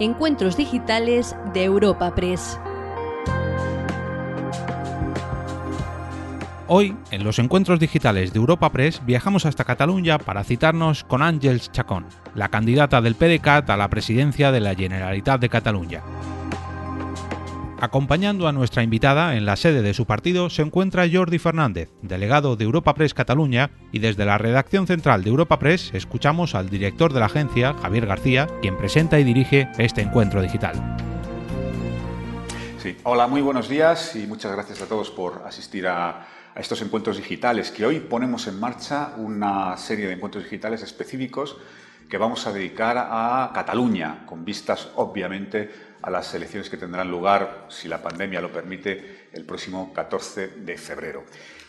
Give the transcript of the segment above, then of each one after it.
Encuentros Digitales de Europa Press. Hoy, en los encuentros digitales de Europa Press, viajamos hasta Cataluña para citarnos con Ángels Chacón, la candidata del PDCAT a la presidencia de la Generalitat de Cataluña. Acompañando a nuestra invitada en la sede de su partido se encuentra Jordi Fernández, delegado de Europa Press Cataluña, y desde la redacción central de Europa Press escuchamos al director de la agencia, Javier García, quien presenta y dirige este encuentro digital. Hola, muy buenos días y muchas gracias a todos por asistir a, a estos encuentros digitales, que hoy ponemos en marcha una serie de encuentros digitales específicos que vamos a dedicar a Cataluña, con vistas obviamente a las elecciones que tendrán lugar, si la pandemia lo permite, el próximo 14 de febrero.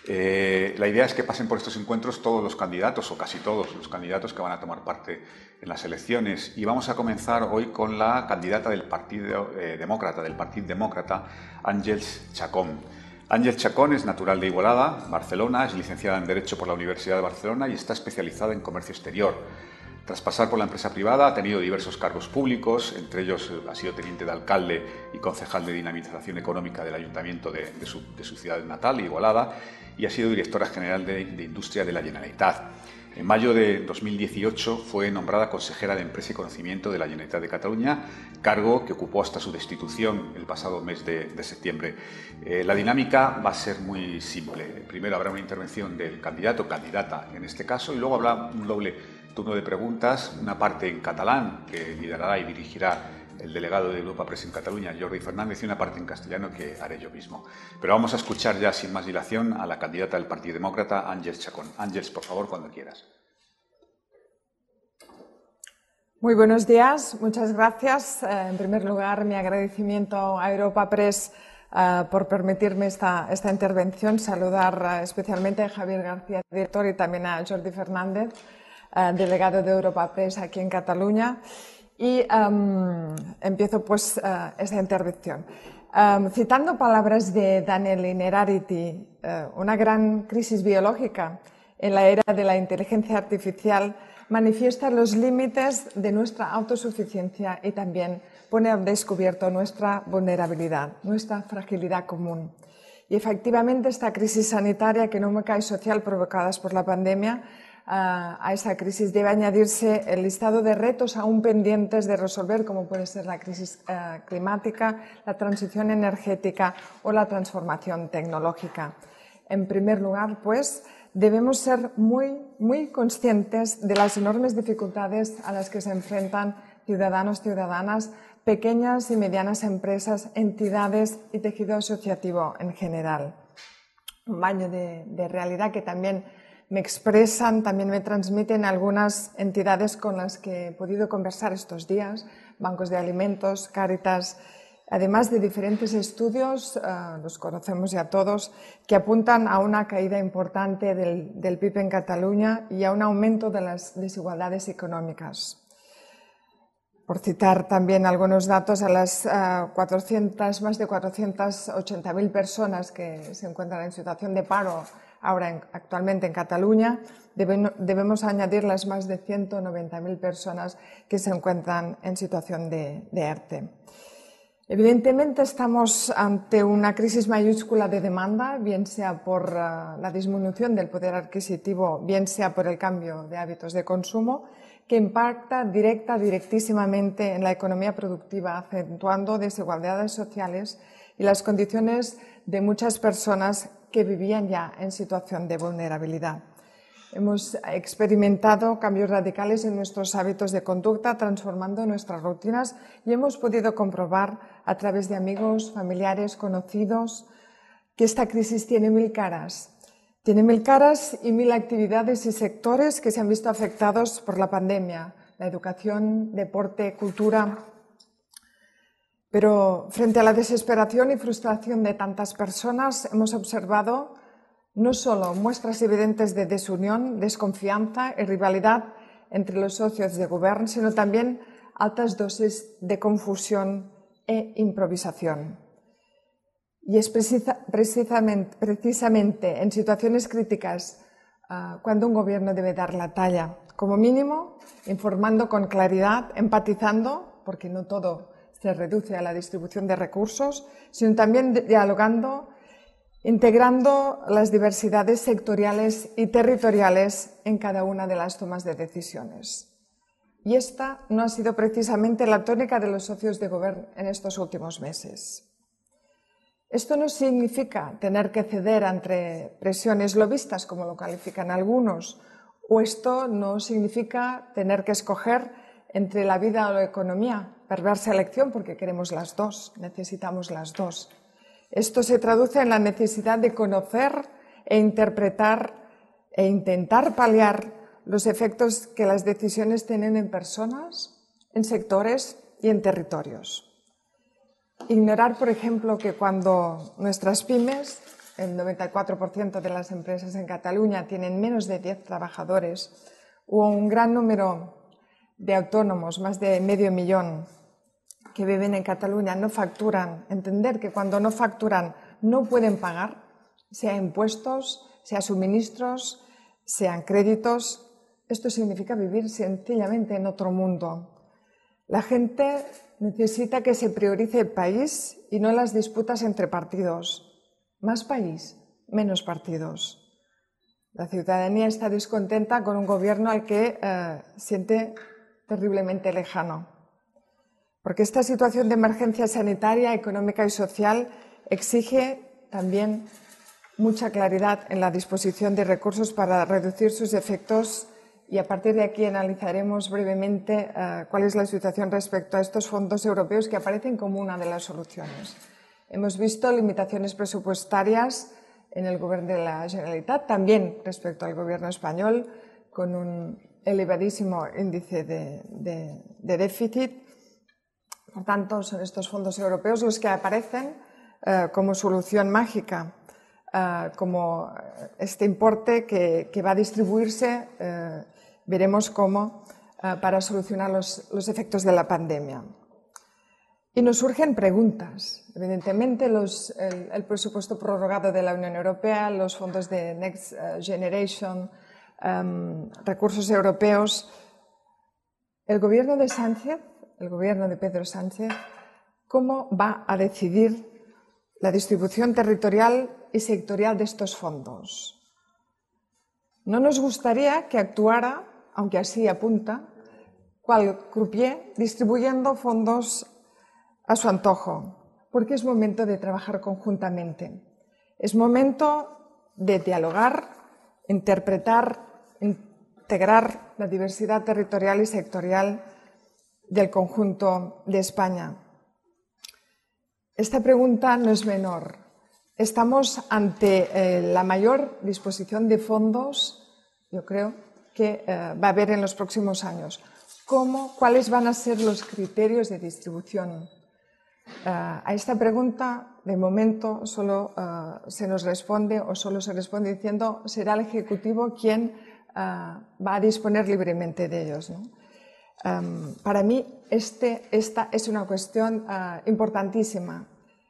Eh, la idea es que pasen por estos encuentros todos los candidatos, o casi todos los candidatos que van a tomar parte en las elecciones. Y vamos a comenzar hoy con la candidata del Partido eh, Demócrata, del Partido Demócrata, Ángels Chacón. Ángel Chacón es natural de Igualada, Barcelona, es licenciada en Derecho por la Universidad de Barcelona y está especializada en comercio exterior. Tras pasar por la empresa privada ha tenido diversos cargos públicos, entre ellos eh, ha sido teniente de alcalde y concejal de dinamización económica del ayuntamiento de, su, ciudad natal, Igualada, y ha sido directora general de, Industria de la Generalitat. En mayo de 2018 fue nombrada consejera de Empresa y Conocimiento de la Generalitat de Cataluña, cargo que ocupó hasta su destitución el pasado mes de, septiembre. Eh, la dinámica va a ser muy simple. Primero habrá una intervención del candidato, candidata en este caso, y luego habrá un doble turno de preguntas, una parte en catalán que liderará y dirigirá el delegado de Europa Press en Cataluña, Jordi Fernández, y una parte en castellano que haré yo mismo. Pero vamos a escuchar ya sin más dilación a la candidata del Partido Demócrata, Ángeles Chacón. Ángeles, por favor, cuando quieras. Muy buenos días, muchas gracias. Eh, en primer lugar, mi agradecimiento a Europa Press eh, por permitirme esta, esta intervención. Saludar eh, especialmente a Javier García, director, y también a Jordi Fernández. Eh, delegado de Europa Press aquí en Cataluña. Y em, empiezo pues eh, esta intervención. Em, citando palabras de Daniel Inerarity, eh, una gran crisis biológica en la era de la inteligencia artificial manifiesta los límites de nuestra autosuficiencia y también pone al descubierto nuestra vulnerabilidad, nuestra fragilidad común. Y efectivamente esta crisis sanitaria, económica y social provocadas por la pandemia a, esa crisis debe añadirse el listado de retos aún pendientes de resolver, como puede ser la crisis eh, climática, la transición energética o la transformación tecnológica. En primer lugar, pues, debemos ser muy, muy conscientes de las enormes dificultades a las que se enfrentan ciudadanos, ciudadanas, pequeñas y medianas empresas, entidades y tejido asociativo en general. Un baño de, de realidad que también me expresan, también me transmiten algunas entidades con las que he podido conversar estos días, bancos de alimentos, Cáritas, además de diferentes estudios, eh, los conocemos ya todos, que apuntan a una caída importante del, PIB en Cataluña y a un aumento de las desigualdades económicas. Por citar también algunos datos, a las 400, eh, más de 480.000 personas que se encuentran en situación de paro ahora actualmente en Cataluña, debemos añadir las más de 190.000 personas que se encuentran en situación de, de. Evidentemente estamos ante una crisis mayúscula de demanda, bien sea por uh, la disminución del poder adquisitivo, bien sea por el cambio de hábitos de consumo, que impacta directa, directísimamente en la economía productiva, acentuando desigualdades sociales y las condiciones de muchas personas que vivían ya en situación de vulnerabilidad. Hemos experimentado cambios radicales en nuestros hábitos de conducta, transformando nuestras rutinas y hemos podido comprobar a través de amigos, familiares, conocidos, que esta crisis tiene mil caras. Tiene mil caras y mil actividades y sectores que se han visto afectados por la pandemia. La educación, deporte, cultura, pero frente a la desesperación y frustración de tantas personas, hemos observado no solo muestras evidentes de desunión, desconfianza y rivalidad entre los socios de gobierno, sino también altas dosis de confusión e improvisación. Y es precisamente, en situaciones críticas uh, cuando un gobierno debe dar la talla, como mínimo informando con claridad, empatizando porque no todo se reduce a la distribución de recursos, sino también dialogando, integrando las diversidades sectoriales y territoriales en cada una de las tomas de decisiones. Y esta no ha sido precisamente la tónica de los socios de gobierno en estos últimos meses. Esto no significa tener que ceder ante presiones lobistas, como lo califican algunos, o esto no significa tener que escoger entre la vida o la economía, perversa elección porque queremos las dos, necesitamos las dos. Esto se traduce en la necesidad de conocer e interpretar e intentar paliar los efectos que las decisiones tienen en personas, en sectores y en territorios. Ignorar, por ejemplo, que cuando nuestras pymes, el 94% de las empresas en Cataluña tienen menos de 10 trabajadores, o un gran número de autónomos, más de medio millón, que viven en Cataluña, no facturan. Entender que cuando no facturan no pueden pagar, sea impuestos, sea suministros, sean créditos. Esto significa vivir sencillamente en otro mundo. La gente necesita que se priorice el país y no las disputas entre partidos. Más país, menos partidos. La ciudadanía está descontenta con un gobierno al que eh, siente terriblemente lejano. Porque esta situación de emergencia sanitaria, económica y social exige también mucha claridad en la disposición de recursos para reducir sus efectos y a partir de aquí analizaremos brevemente uh, cuál es la situación respecto a estos fondos europeos que aparecen como una de las soluciones. Hemos visto limitaciones presupuestarias en el Gobierno de la Generalitat, también respecto al Gobierno español, con un elevadísimo índice de, de, de déficit. Por tanto, son estos fondos europeos los que aparecen uh, como solución mágica Uh, como este importe que, que va a distribuirse uh, veremos cómo eh, para solucionar los, efectos de la pandemia. Y nos surgen preguntas. Evidentemente, el, presupuesto prorrogado de la Unión Europea, los fondos de Next eh, Generation, em, recursos europeos. El gobierno de Sánchez, el gobierno de Pedro Sánchez, ¿cómo va a decidir la distribución territorial y sectorial de estos fondos? No nos gustaría que actuara aunque así apunta, cual croupier distribuyendo fondos a su antojo, porque es momento de trabajar conjuntamente. Es momento de dialogar, interpretar, integrar la diversidad territorial y sectorial del conjunto de España. Esta pregunta no es menor. Estamos ante eh, la mayor disposición de fondos, yo creo, que eh, va a haber en los próximos años. ¿Cómo, ¿Cuáles van a ser los criterios de distribución? Eh, a esta pregunta, de momento, solo se nos responde o solo se responde diciendo será el Ejecutivo quien va a disponer libremente de ellos. Em, para mí, este, esta es una cuestión importantísima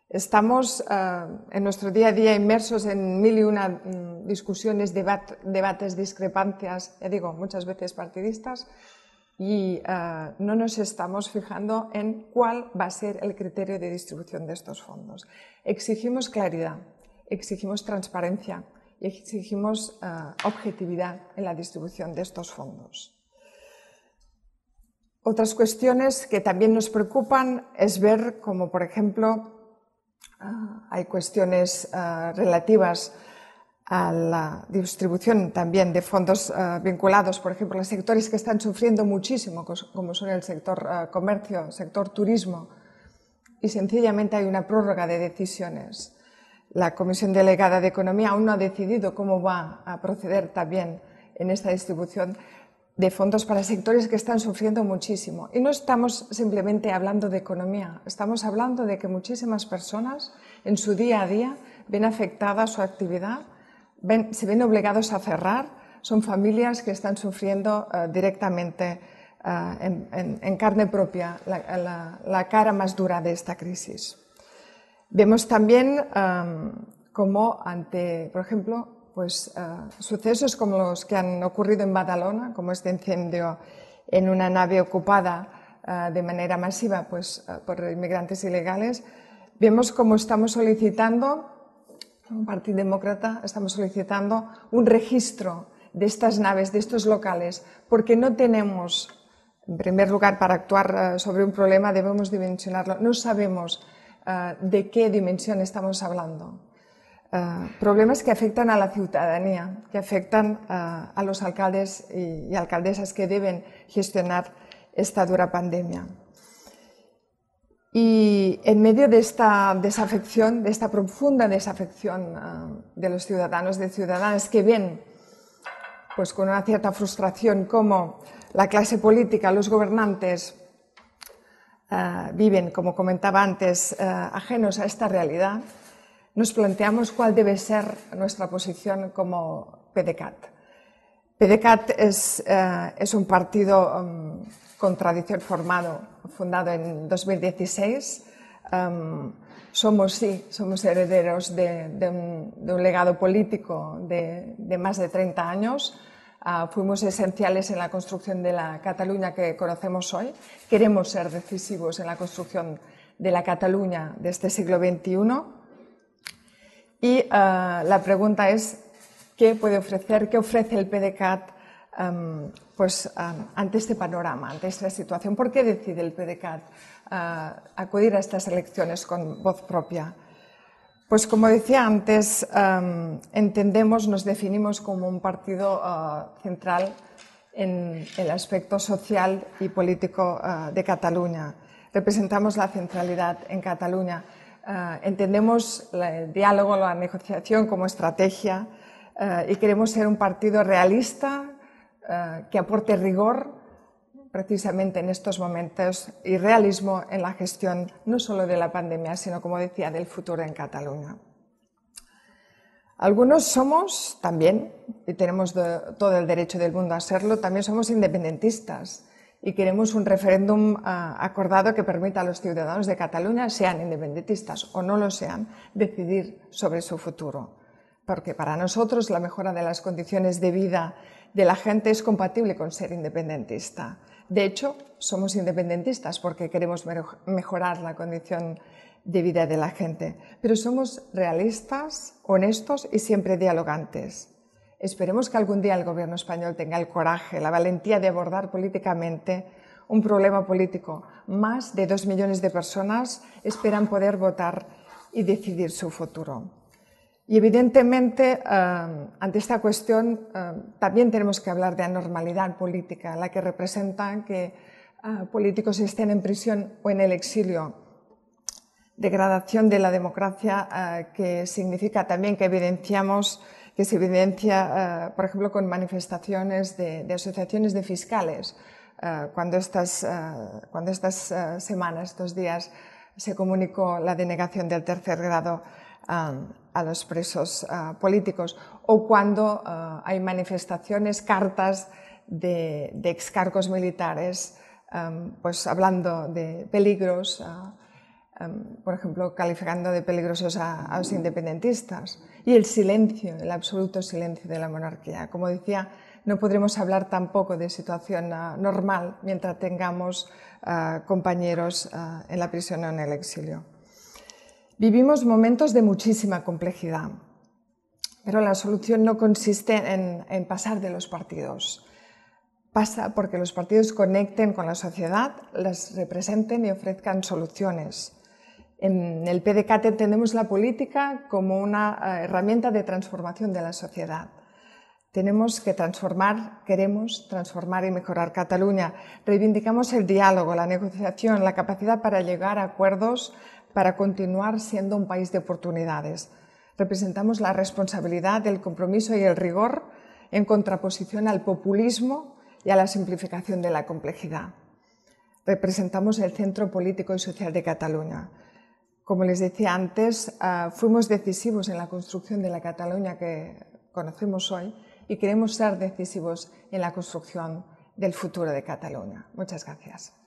Estamos eh, en nuestro día a día inmersos en mil y una mm, discusiones, debates, discrepancias, ya digo, muchas veces partidistas, y eh, no nos estamos fijando en cuál va a ser el criterio de distribución de estos fondos. Exigimos claridad, exigimos transparencia y exigimos eh, objetividad en la distribución de estos fondos. Otras cuestiones que también nos preocupan es ver como, por ejemplo, Ah, hay cuestiones ah, relativas a la distribución también de fondos vinculados, por ejemplo, a sectores que están sufriendo muchísimo, como son el sector comercio, el sector turismo, y sencillamente hay una prórroga de decisiones. La Comisión Delegada de Economía aún no ha decidido cómo va a proceder también en esta distribución de fondos para sectores que están sufriendo muchísimo. Y no estamos simplemente hablando de economía, estamos hablando de que muchísimas personas en su día a día ven afectada su actividad, se ven obligados a cerrar, son familias que están sufriendo uh, directamente uh, en, carne propia la, cara más dura de esta crisis. Vemos también um, cómo ante, por ejemplo, pues, uh, sucesos como los que han ocurrido en Badalona, como este incendio en una nave ocupada de manera masiva pues, por inmigrantes ilegales, vemos cómo estamos solicitando, un Partido Demócrata, estamos solicitando un registro de estas naves, de estos locales, porque no tenemos, en primer lugar, para actuar sobre un problema debemos dimensionarlo. No sabemos de qué dimensión estamos hablando. Eh, problemas que afectan a la ciudadanía, que afectan uh, a los alcaldes y, y, alcaldesas que deben gestionar esta dura pandemia. Y en medio de esta desafección, de esta profunda desafección uh, de los ciudadanos, de ciudadanas que ven pues, con una cierta frustración cómo la clase política, los gobernantes, viven, como comentaba antes, ajenos a esta realidad, nos planteamos cuál debe ser nuestra posición como PDCAT. PDCAT es, eh, es un partido um, con tradición formado, fundado en 2016. Um, somos, sí, somos herederos de, un, legado político de, de, más de 30 años. Fuimos esenciales en la construcción de la Cataluña que conocemos hoy. Queremos ser decisivos en la construcción de la Cataluña de este siglo XXI y uh, la pregunta es, ¿qué puede ofrecer, qué ofrece el PDCAT um, pues, um, ante este panorama, ante esta situación? ¿Por qué decide el PDCAT uh, acudir a estas elecciones con voz propia? Pues como decía antes, um, entendemos, nos definimos como un partido uh, central en el aspecto social y político de Cataluña. Representamos la centralidad en Cataluña Uh, entendemos el diálogo, la negociación como estrategia y queremos ser un partido realista que aporte rigor precisamente en estos momentos y realismo en la gestión no solo de la pandemia, sino, como decía, del futuro en Cataluña. Algunos somos también, y tenemos de, todo el derecho del mundo a serlo, también somos independentistas y queremos un referéndum uh, acordado que permita a los ciudadanos de Cataluña, sean independentistas o no lo sean, decidir sobre su futuro. Porque para nosotros la mejora de las condiciones de vida de la gente es compatible con ser independentista. De hecho, somos independentistas porque queremos mejorar la condición de vida de la gente, pero somos realistas, honestos y siempre dialogantes. Esperemos que algún día el gobierno español tenga el coraje, la valentía de abordar políticamente un problema político. Más de dos millones de personas esperan poder votar y decidir su futuro. Y evidentemente, ante esta cuestión, también tenemos que hablar de anormalidad política, la que representa que eh, políticos estén en prisión o en el exilio. Degradación de la democracia, que significa también que evidenciamos que se evidencia, uh, por ejemplo, con manifestaciones de, de asociaciones de fiscales. Cuando estas, cuando estas semanas, estos días, se comunicó la denegación del tercer grado a los presos políticos, o cuando hay manifestaciones, cartas de, de excargos militares, um, pues hablando de peligros por ejemplo, calificando de peligrosos a, los independentistas. Y el silencio, el absoluto silencio de la monarquía. Como decía, no podremos hablar tampoco de situación uh, normal mientras tengamos compañeros en la prisión o en el exilio. Vivimos momentos de muchísima complejidad, pero la solución no consiste en, pasar de los partidos. Pasa porque los partidos conecten con la sociedad, las representen y ofrezcan soluciones en el PDCAT entendemos la política como una eh, herramienta de transformación de la sociedad. Tenemos que transformar, queremos transformar y mejorar Cataluña. Reivindicamos el diálogo, la negociación, la capacidad para llegar a acuerdos para continuar siendo un país de oportunidades. Representamos la responsabilidad, el compromiso y el rigor en contraposición al populismo y a la simplificación de la complejidad. Representamos el centro político y social de Cataluña. Como les decía antes, uh, fuimos decisivos en la construcción de la Cataluña que conocemos hoy y queremos ser decisivos en la construcción del futuro de Cataluña. Muchas gracias.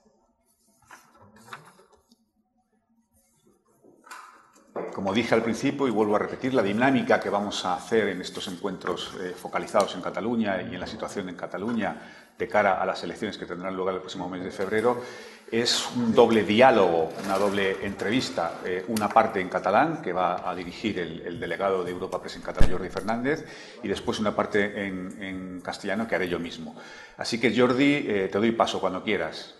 Como dije al principio y vuelvo a repetir, la dinámica que vamos a hacer en estos encuentros eh, focalizados en Cataluña y en la situación en Cataluña de cara a las elecciones que tendrán lugar el próximo mes de febrero es un doble diálogo, una doble entrevista, eh, una parte en catalán que va a dirigir el, delegado de Europa Press en catalán, Jordi Fernández, y después una parte en, castellano que haré yo mismo. Así que Jordi, eh, te doy paso cuando quieras.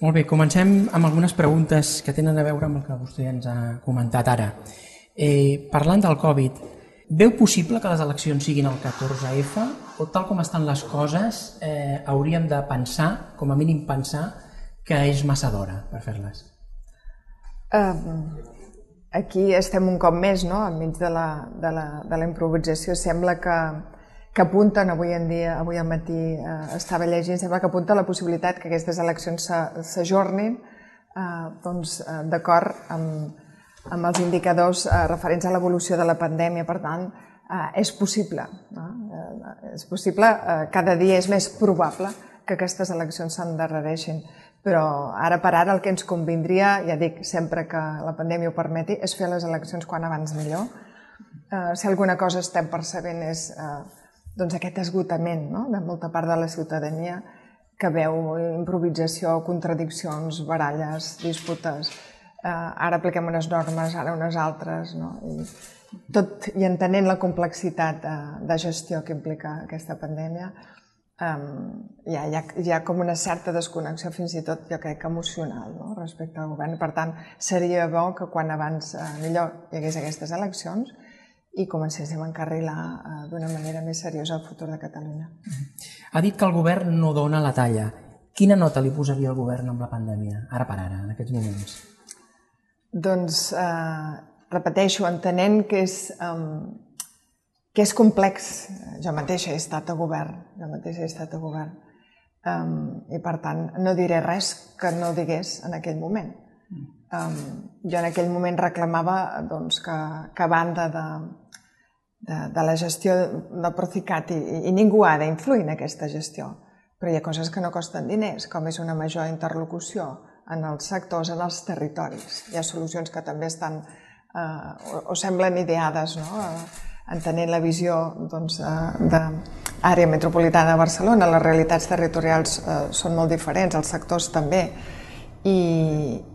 Molt bé, comencem amb algunes preguntes que tenen a veure amb el que vostè ens ha comentat ara. Eh, parlant del Covid, veu possible que les eleccions siguin el 14F o tal com estan les coses eh, hauríem de pensar, com a mínim pensar, que és massa d'hora per fer-les? Um, aquí estem un cop més, no?, enmig de la, de la, de la improvisació. Sembla que, que apunten avui en dia, avui al matí eh, estava llegint, sembla que apunta la possibilitat que aquestes eleccions s'ajornin eh, doncs, eh, d'acord amb, amb els indicadors eh, referents a l'evolució de la pandèmia. Per tant, eh, és possible. No? Eh, és possible, eh, cada dia és més probable que aquestes eleccions s'endarrereixin. Però ara per ara el que ens convindria, ja dic, sempre que la pandèmia ho permeti, és fer les eleccions quan abans millor. Eh, si alguna cosa estem percebent és eh, doncs aquest esgotament no? de molta part de la ciutadania que veu improvisació, contradiccions, baralles, disputes. Eh, ara apliquem unes normes, ara unes altres, no? I tot i entenent la complexitat de, eh, de gestió que implica aquesta pandèmia, um, hi, ha, hi, ha, hi ha com una certa desconnexió fins i tot, jo crec, emocional no? respecte al govern. Per tant, seria bo que quan abans eh, millor hi hagués aquestes eleccions i comencéssim a encarrilar eh, d'una manera més seriosa el futur de Catalunya. Ha dit que el govern no dona la talla. Quina nota li posaria el govern amb la pandèmia, ara per ara, en aquests moments? Doncs, eh, repeteixo, entenent que és eh, que és complex. Jo mateixa he estat a govern, jo mateixa he estat a govern. Um, I per tant, no diré res que no digués en aquell moment. Um, jo en aquell moment reclamava doncs, que, que a banda de, de, de la gestió del Procicat i, i ningú ha d'influir en aquesta gestió, però hi ha coses que no costen diners, com és una major interlocució en els sectors, en els territoris. Hi ha solucions que també estan eh, o, o semblen ideades, no? Eh, entenent la visió doncs, d'àrea metropolitana de Barcelona, les realitats territorials eh, són molt diferents, els sectors també, i,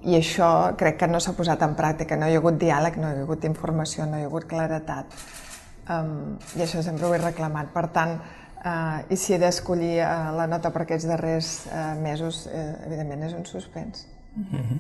i això crec que no s'ha posat en pràctica, no hi ha hagut diàleg, no hi ha hagut informació, no hi ha hagut claretat, um, i això sempre ho he reclamat. Per tant, uh, i si he d'escollir uh, la nota per aquests darrers uh, mesos, uh, evidentment és un suspens. Mm -hmm.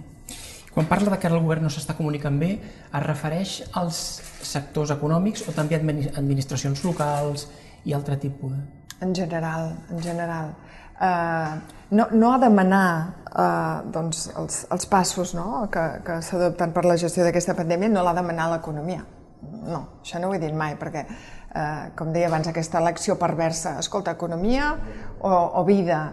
Quan parla de que el govern no s'està comunicant bé, es refereix als sectors econòmics o també administracions locals i altre tipus? En general, en general. Uh, no, no ha de demanar uh, doncs, els, els passos no? que, que s'adopten per la gestió d'aquesta pandèmia, no l'ha de demanar l'economia. No, això no ho he dit mai, perquè, uh, com deia abans, aquesta elecció perversa, escolta, economia o, o vida,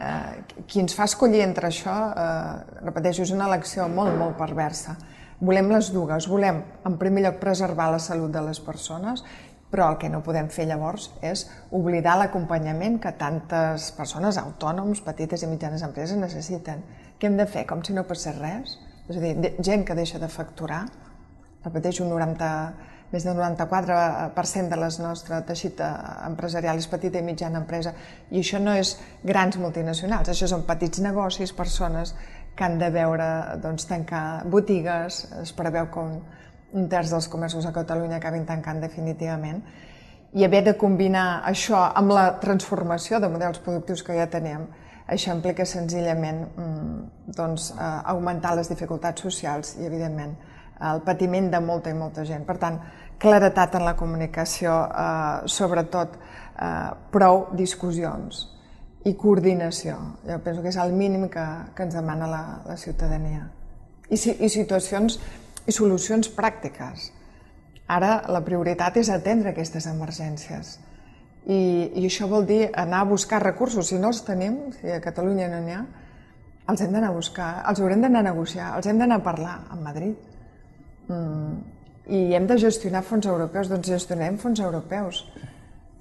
eh, qui ens fa escollir entre això, eh, repeteixo, és una elecció molt, molt perversa. Volem les dues, volem, en primer lloc, preservar la salut de les persones, però el que no podem fer llavors és oblidar l'acompanyament que tantes persones, autònoms, petites i mitjanes empreses necessiten. Què hem de fer? Com si no passés res? És a dir, gent que deixa de facturar, repeteixo, un 90, més del 94% de la nostra teixit eh, empresarial és petita i mitjana empresa, i això no és grans multinacionals, això són petits negocis, persones que han de veure doncs, tancar botigues, es preveu com un terç dels comerços a Catalunya acabin tancant definitivament, i haver de combinar això amb la transformació de models productius que ja tenim, això implica senzillament mm, doncs, eh, augmentar les dificultats socials i, evidentment, el patiment de molta i molta gent. Per tant, claretat en la comunicació, eh, sobretot eh, prou discussions i coordinació. Jo penso que és el mínim que, que ens demana la, la ciutadania. I, I situacions i solucions pràctiques. Ara la prioritat és atendre aquestes emergències. I, I això vol dir anar a buscar recursos. Si no els tenim, si a Catalunya no n'hi ha, els hem d'anar a buscar, els haurem d'anar a negociar, els hem d'anar a parlar amb Madrid. Mm, i hem de gestionar fons europeus, doncs gestionem fons europeus.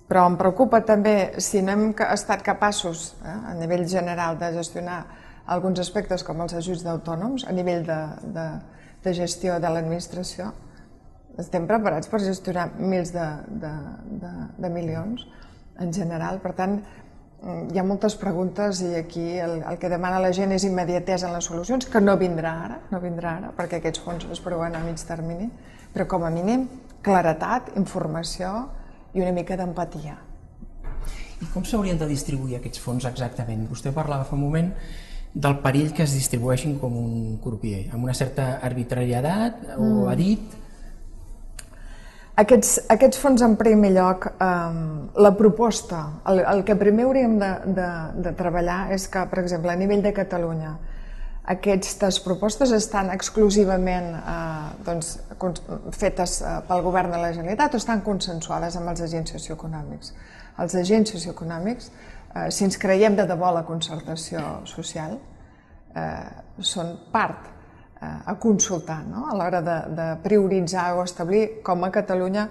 Però em preocupa també si no hem estat capaços eh, a nivell general de gestionar alguns aspectes com els ajuts d'autònoms, a nivell de, de, de gestió de l'administració, estem preparats per gestionar mils de, de, de, de milions en general. Per tant, hi ha moltes preguntes i aquí el, el que demana la gent és immediatesa en les solucions, que no vindrà ara, no vindrà ara, perquè aquests fons es preveuen a mig termini, però com a mínim claretat, informació i una mica d'empatia. I com s'haurien de distribuir aquests fons exactament? Vostè parlava fa un moment del perill que es distribueixin com un crupier, amb una certa arbitrarietat mm. o ha dit aquests, aquests fons, en primer lloc, eh, la proposta, el, el que primer hauríem de, de, de treballar és que, per exemple, a nivell de Catalunya, aquestes propostes estan exclusivament eh, doncs, fetes eh, pel govern de la Generalitat o estan consensuades amb els agents socioeconòmics. Els agents socioeconòmics, eh, si ens creiem de debò la concertació social, eh, són part a consultar no? a l'hora de, de prioritzar o establir com a Catalunya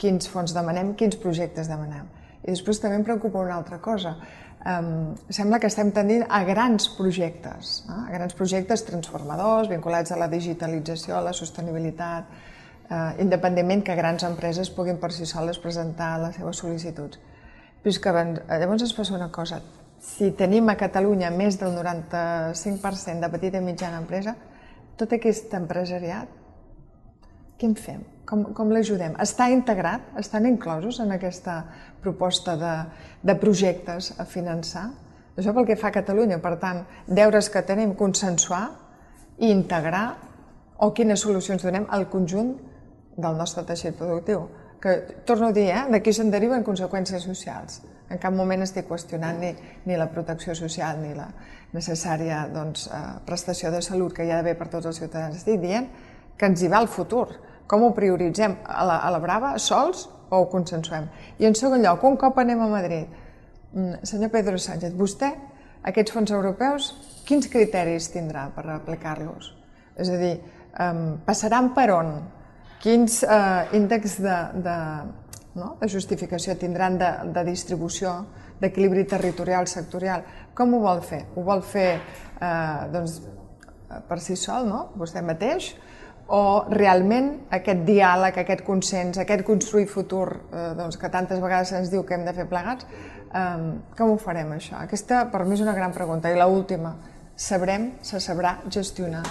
quins fons demanem, quins projectes demanem. I després també em preocupa una altra cosa. Um, sembla que estem tendint a grans projectes, no? a grans projectes transformadors, vinculats a la digitalització, a la sostenibilitat, uh, independentment que grans empreses puguin per si soles presentar les seves sol·licituds. Però és que llavors es passa una cosa, si tenim a Catalunya més del 95% de petita i mitjana empresa, tot aquest empresariat, què en fem? Com, com l'ajudem? Està integrat? Estan inclosos en aquesta proposta de, de projectes a finançar? Això pel que fa a Catalunya, per tant, deures que tenim, consensuar i integrar o quines solucions donem al conjunt del nostre teixit productiu. Que, torno a dir, eh, d'aquí se'n deriven conseqüències socials. En cap moment estic qüestionant ni, ni la protecció social ni la necessària doncs, eh, prestació de salut que hi ha d'haver per tots els ciutadans. Estic dient que ens hi va el futur. Com ho prioritzem? A la, a la brava, sols o ho consensuem? I en segon lloc, un cop anem a Madrid, mm, senyor Pedro Sánchez, vostè, aquests fons europeus, quins criteris tindrà per aplicar-los? És a dir, passaran per on? Quins uh, índexs de, de, no? de justificació tindran de, de distribució, d'equilibri territorial, sectorial. Com ho vol fer? Ho vol fer eh, doncs, per si sol, no? vostè mateix, o realment aquest diàleg, aquest consens, aquest construir futur eh, doncs, que tantes vegades se'ns diu que hem de fer plegats, eh, com ho farem això? Aquesta per mi és una gran pregunta. I l última, sabrem, se sabrà gestionar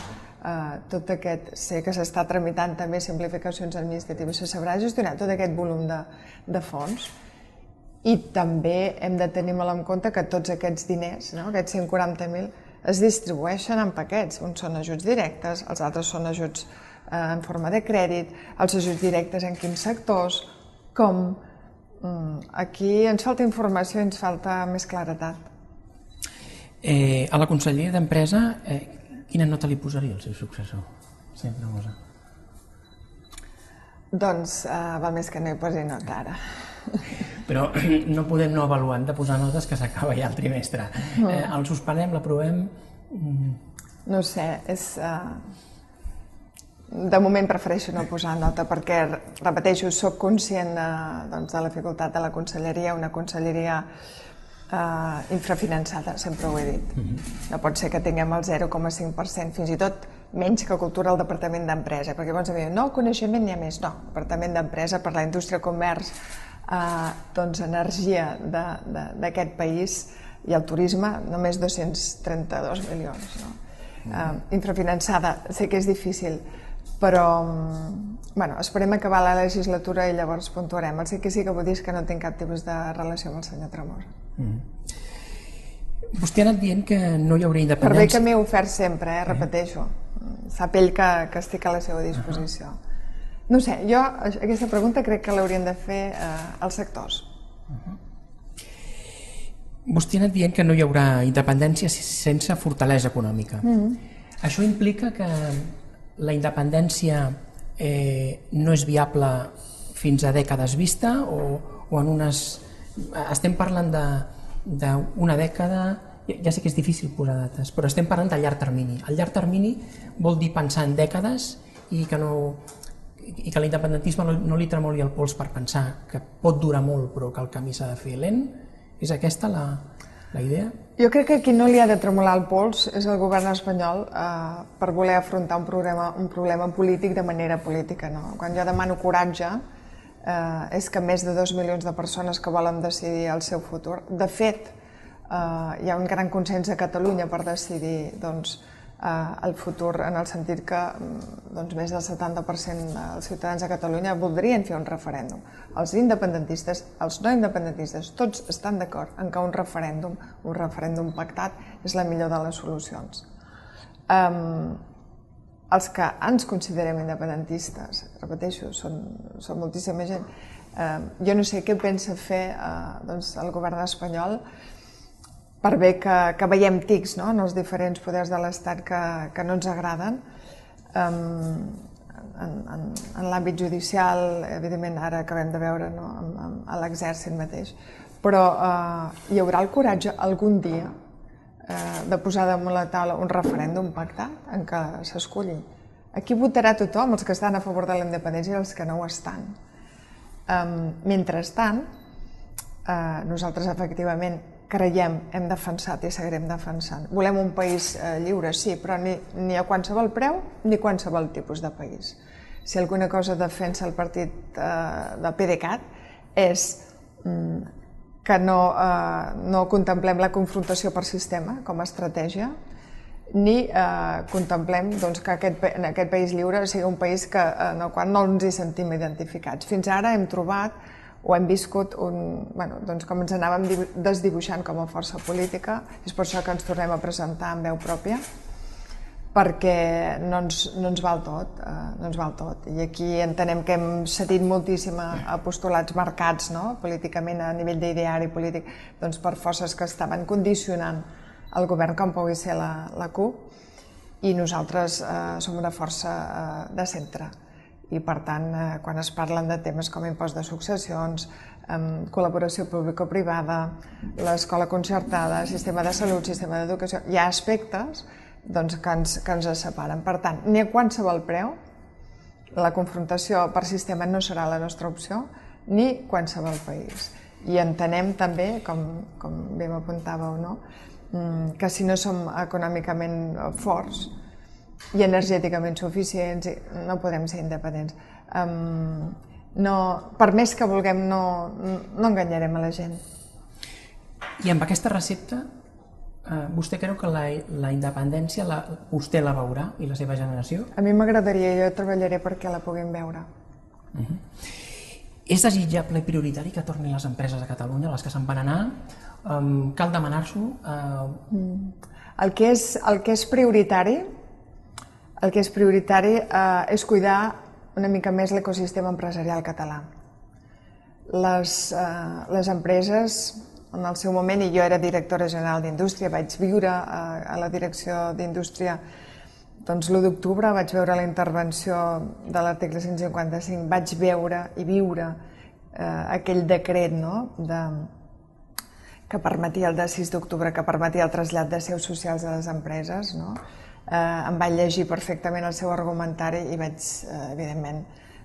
eh, tot aquest, sé que s'està tramitant també simplificacions administratives, se sabrà gestionar tot aquest volum de, de fons i també hem de tenir molt en compte que tots aquests diners, no, aquests 140.000, es distribueixen en paquets. Uns són ajuts directes, els altres són ajuts eh, en forma de crèdit, els ajuts directes en quins sectors, com... Mm, aquí ens falta informació, ens falta més claretat. Eh, a la Conselleria d'Empresa, eh, Quina nota li posaria al seu successor? Sempre cosa. Doncs uh, val més que no hi posi nota ara. Però no podem no avaluar, hem de posar notes que s'acaba ja el trimestre. No. Eh, el suspenem, l'aprovem... Mm. No sé, és... Uh, de moment prefereixo no posar nota perquè, repeteixo, sóc conscient de, doncs, de la dificultat de la conselleria, una conselleria eh, infrafinançada, sempre ho he dit. Mm -hmm. No pot ser que tinguem el 0,5%, fins i tot menys que cultura al Departament d'Empresa, perquè llavors diuen, no, coneixement n'hi ha més. No, Departament d'Empresa per la indústria, comerç, eh, doncs energia d'aquest país i el turisme, només 232 milions. No? Mm -hmm. eh, infrafinançada, sé que és difícil, però bueno, esperem acabar la legislatura i llavors puntuarem. El sí que sí que vull dir que no tinc cap tipus de relació amb el senyor Tremosa. Mm. Vostè ha anat dient que no hi hauria independència... Per bé que m'he ofert sempre, eh, repeteixo. Sap ell que, que estic a la seva disposició. Uh -huh. No sé, jo aquesta pregunta crec que l'haurien de fer eh, els sectors. Uh -huh. Vostè ha anat dient que no hi haurà independència sense fortalesa econòmica. Uh -huh. Això implica que la independència eh, no és viable fins a dècades vista o, o en unes estem parlant d'una dècada, ja sé que és difícil posar dates, però estem parlant de llarg termini. El llarg termini vol dir pensar en dècades i que no i que l'independentisme no, no li tremoli el pols per pensar que pot durar molt però que el camí s'ha de fer lent. És aquesta la, la idea? Jo crec que qui no li ha de tremolar el pols és el govern espanyol eh, per voler afrontar un problema, un problema polític de manera política. No? Quan jo demano coratge, eh, és que més de dos milions de persones que volen decidir el seu futur. De fet, eh, hi ha un gran consens a Catalunya per decidir doncs, eh, el futur en el sentit que mm, doncs, més del 70% dels ciutadans de Catalunya voldrien fer un referèndum. Els independentistes, els no independentistes, tots estan d'acord en que un referèndum, un referèndum pactat, és la millor de les solucions. Um, els que ens considerem independentistes, repeteixo, són, són moltíssima gent, eh, jo no sé què pensa fer eh, doncs, el govern espanyol per bé que, que veiem tics no? en els diferents poders de l'Estat que, que no ens agraden. Um, en, en, en l'àmbit judicial, evidentment, ara acabem de veure no? amb, amb, a l'exèrcit mateix, però uh, hi haurà el coratge algun dia de posar damunt la taula un referèndum pactat en què s'esculli. Aquí votarà tothom, els que estan a favor de la independència i els que no ho estan. Um, mentrestant, uh, nosaltres efectivament creiem, hem defensat i seguirem defensant. Volem un país eh, lliure, sí, però ni, ni a qualsevol preu ni qualsevol tipus de país. Si alguna cosa defensa el partit eh, de PDeCAT és mm, que no, eh, no contemplem la confrontació per sistema com a estratègia, ni eh, contemplem doncs, que aquest, en aquest país lliure sigui un país que, en el qual no ens hi sentim identificats. Fins ara hem trobat o hem viscut un, bueno, doncs com ens anàvem desdibuixant com a força política, és per això que ens tornem a presentar en veu pròpia, perquè no ens, no ens val tot, eh, no ens val tot. I aquí entenem que hem cedit moltíssim a postulats marcats no? políticament a nivell d'ideari polític doncs per forces que estaven condicionant el govern com pugui ser la, la CUP i nosaltres eh, som una força eh, de centre i per tant, eh, quan es parlen de temes com impost de successions, eh, col·laboració público-privada, l'escola concertada, sistema de salut, sistema d'educació, hi ha aspectes doncs, que, ens, que ens separen. Per tant, ni a qualsevol preu la confrontació per sistema no serà la nostra opció, ni qualsevol país. I entenem també, com, com bé m'apuntàveu, no? Mm, que si no som econòmicament forts, i energèticament suficients, no podem ser independents. Um, no, per més que vulguem, no, no enganyarem a la gent. I amb aquesta recepta, eh, vostè creu que la, la independència la, vostè la veurà i la seva generació? A mi m'agradaria, jo treballaré perquè la puguin veure. Uh -huh. És desitjable i prioritari que tornin les empreses a Catalunya, les que se'n van anar? Um, cal demanar-s'ho? Uh... Mm. El, que és, el que és prioritari el que és prioritari eh, és cuidar una mica més l'ecosistema empresarial català. Les, eh, les empreses, en el seu moment, i jo era directora general d'Indústria, vaig viure a, eh, a la direcció d'Indústria doncs l'1 d'octubre vaig veure la intervenció de l'article 155, vaig veure i viure eh, aquell decret no? de, que permetia el de 6 d'octubre, que permetia el trasllat de seus socials a les empreses, no? eh, em vaig llegir perfectament el seu argumentari i vaig, eh, evidentment,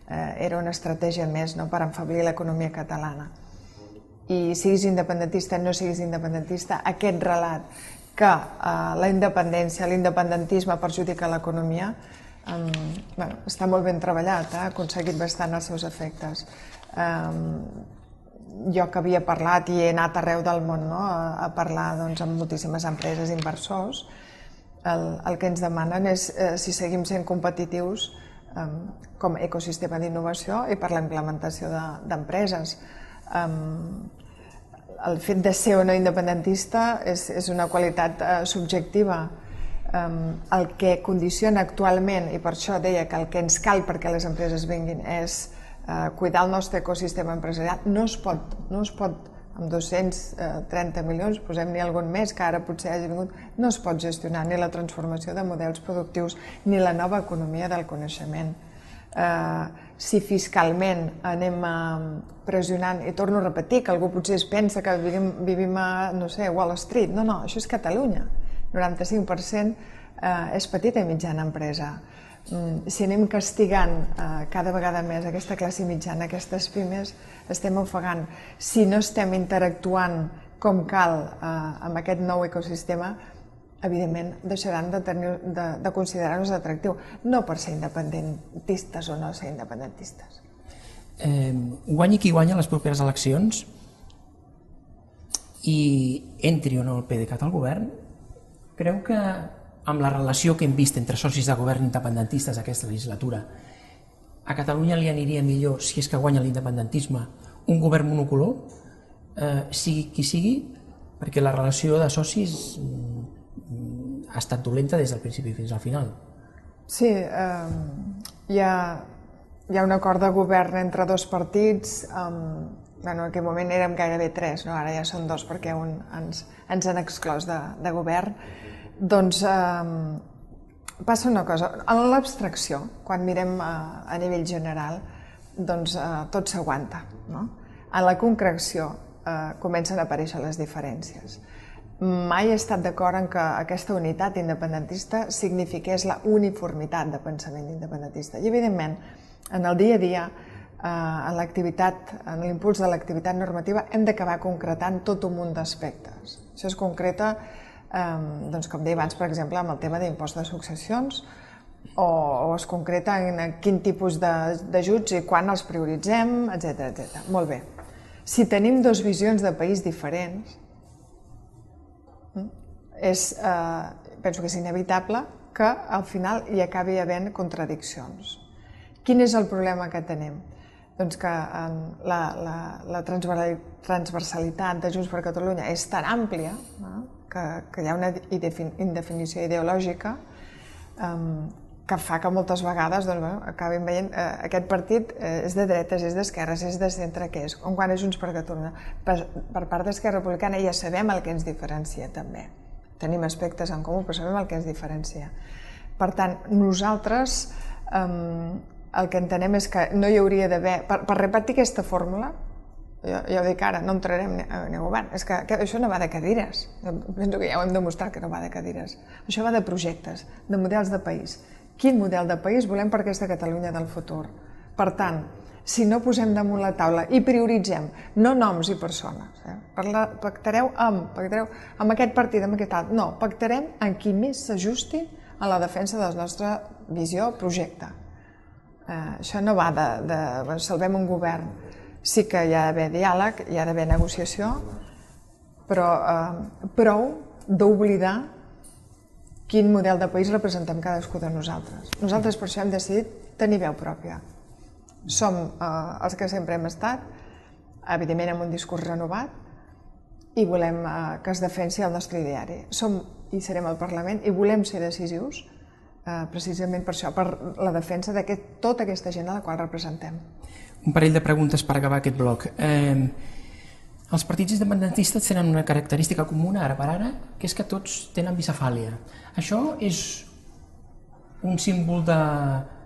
eh, era una estratègia més no, per enfablir l'economia catalana. I siguis independentista, no siguis independentista, aquest relat que eh, la independència, l'independentisme perjudica l'economia, eh, bueno, està molt ben treballat, eh, ha aconseguit bastant els seus efectes. Eh, jo que havia parlat i he anat arreu del món no, a, a parlar doncs, amb moltíssimes empreses inversors, el, el que ens demanen és eh, si seguim sent competitius eh, com a ecosistema d'innovació i per la implementació d'empreses. De, eh, el fet de ser o no independentista és, és una qualitat eh, subjectiva. Eh, el que condiciona actualment, i per això deia que el que ens cal perquè les empreses vinguin és eh, cuidar el nostre ecosistema empresarial, no es pot, no es pot amb 230 milions, posem-n'hi algun més que ara potser hagi vingut, no es pot gestionar ni la transformació de models productius ni la nova economia del coneixement. Eh, si fiscalment anem eh, pressionant, i torno a repetir, que algú potser es pensa que vivim, vivim a, no sé, Wall Street, no, no, això és Catalunya. 95% eh, és petita i mitjana empresa. Mm, si anem castigant eh, cada vegada més aquesta classe mitjana, aquestes pimes, estem ofegant. Si no estem interactuant com cal eh, amb aquest nou ecosistema, evidentment deixaran de, tenir, de, de considerar-nos atractiu, no per ser independentistes o no ser independentistes. Eh, guanyi qui guanya les properes eleccions, i entri o no el PDeCAT al govern, creu que amb la relació que hem vist entre socis de govern independentistes aquesta legislatura, a Catalunya li aniria millor, si és que guanya l'independentisme, un govern monocolor, eh, sigui qui sigui, perquè la relació de socis mm, ha estat dolenta des del principi fins al final. Sí, eh, hi, ha, hi ha un acord de govern entre dos partits, eh, bueno, en aquell moment érem gairebé tres, no? ara ja són dos perquè un ens, ens han exclòs de, de govern, doncs eh, passa una cosa, en l'abstracció, quan mirem a, a nivell general, doncs eh, tot s'aguanta. No? En la concreció eh, comencen a aparèixer les diferències. Mai he estat d'acord en que aquesta unitat independentista signifiqués la uniformitat de pensament independentista. I, evidentment, en el dia a dia, eh, en l'activitat, en l'impuls de l'activitat normativa, hem d'acabar concretant tot un munt d'aspectes. Això es concreta eh, doncs, com deia abans, per exemple, amb el tema d'impost de successions, o, o es concreta en quin tipus d'ajuts i quan els prioritzem, etc etc. Molt bé. Si tenim dues visions de país diferents, és, eh, penso que és inevitable que al final hi acabi havent contradiccions. Quin és el problema que tenim? Doncs que la, la, la transversalitat de Junts per Catalunya és tan àmplia no? que, que hi ha una indefinició ideològica um, que fa que moltes vegades doncs, bueno, acabin veient eh, aquest partit eh, és de dretes, és d'esquerres, és de centre, què és? Com quan és Junts per Catalunya. Per, per part d'Esquerra Republicana ja sabem el que ens diferencia també. Tenim aspectes en comú, però sabem el que ens diferencia. Per tant, nosaltres eh, el que entenem és que no hi hauria d'haver... Per, per repetir aquesta fórmula, jo, jo dic ara, no entrarem ni, ni a govern. És que, que això no va de cadires. Penso que ja ho hem demostrat que no va de cadires. Això va de projectes, de models de país. Quin model de país volem per aquesta Catalunya del futur? Per tant, si no posem damunt la taula i prioritzem, no noms i persones, eh? Parla, pactareu amb, pactareu amb aquest partit, amb aquest altre, no, pactarem amb qui més s'ajusti a la defensa de la nostra visió, projecte. Eh, això no va de, de, de salvem un govern, sí que hi ha d'haver diàleg, hi ha d'haver negociació, però eh, prou d'oblidar quin model de país representem cadascú de nosaltres. Nosaltres per això hem decidit tenir veu pròpia. Som eh, els que sempre hem estat, evidentment amb un discurs renovat, i volem eh, que es defensi el nostre ideari. Som i serem al Parlament i volem ser decisius eh, precisament per això, per la defensa de tota aquesta gent a la qual representem un parell de preguntes per acabar aquest bloc. Eh, els partits independentistes tenen una característica comuna, ara per ara, que és que tots tenen bicefàlia. Això és un símbol de,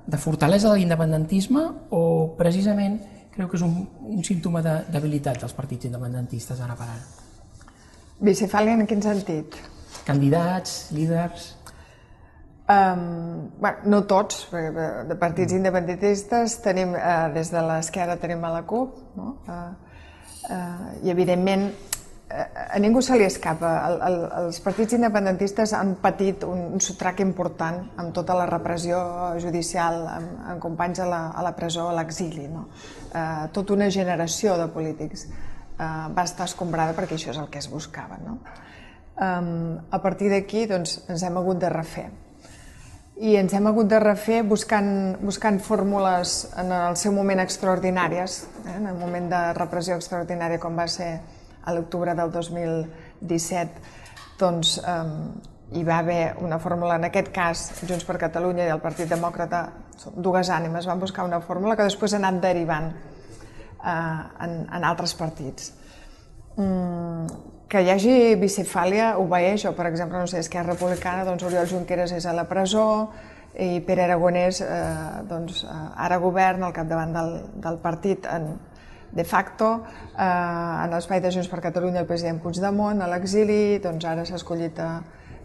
de fortalesa de l'independentisme o precisament creu que és un, un símptoma de debilitat dels partits independentistes ara per ara? Bicefàlia en quin sentit? Candidats, líders... Um, bueno, no tots, perquè de partits independentistes tenim, uh, des de l'esquerra tenim a la CUP, no? uh, uh, i evidentment a ningú se li escapa. El, el, els partits independentistes han patit un, un sotrac important amb tota la repressió judicial, amb, amb companys a la, a la presó, a l'exili. No? Uh, tota una generació de polítics uh, va estar escombrada perquè això és el que es buscava. No? Um, a partir d'aquí doncs, ens hem hagut de refer i ens hem hagut de refer buscant, buscant fórmules en el seu moment extraordinàries, eh, en el moment de repressió extraordinària com va ser a l'octubre del 2017, doncs eh, hi va haver una fórmula, en aquest cas Junts per Catalunya i el Partit Demòcrata, dues ànimes, van buscar una fórmula que després ha anat derivant eh, en, en altres partits. Mm, que hi hagi bicefàlia obeeix, o per exemple, no sé, Esquerra Republicana, doncs Oriol Junqueras és a la presó i Pere Aragonès eh, doncs, eh, ara govern al capdavant del, del partit en, de facto, eh, en l'espai de Junts per Catalunya el president Puigdemont a l'exili, doncs ara s'ha escollit a,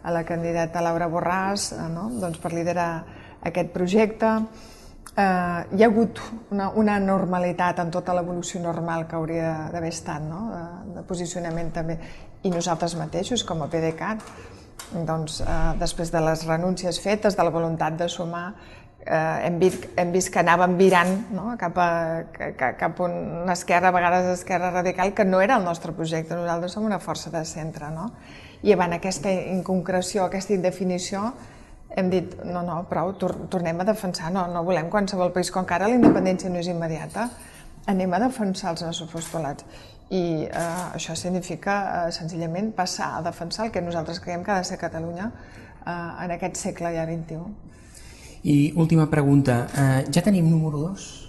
a la candidata Laura Borràs eh, no? doncs per liderar aquest projecte eh, hi ha hagut una, una normalitat en tota l'evolució normal que hauria d'haver estat, no? de, de posicionament també. I nosaltres mateixos, com a PDeCAT, doncs, eh, després de les renúncies fetes, de la voluntat de sumar, eh, hem, vist, hem vist que anàvem virant no? cap, a, cap a una esquerra, a vegades esquerra radical, que no era el nostre projecte. Nosaltres som una força de centre. No? I davant aquesta inconcreció, aquesta indefinició, hem dit, no, no, prou, tor tornem a defensar, no, no volem qualsevol país, com que ara la independència no és immediata, anem a defensar els nostres postulats. I eh, això significa eh, senzillament passar a defensar el que nosaltres creiem que ha de ser Catalunya eh, en aquest segle ja XXI. I última pregunta, eh, ja tenim número 2?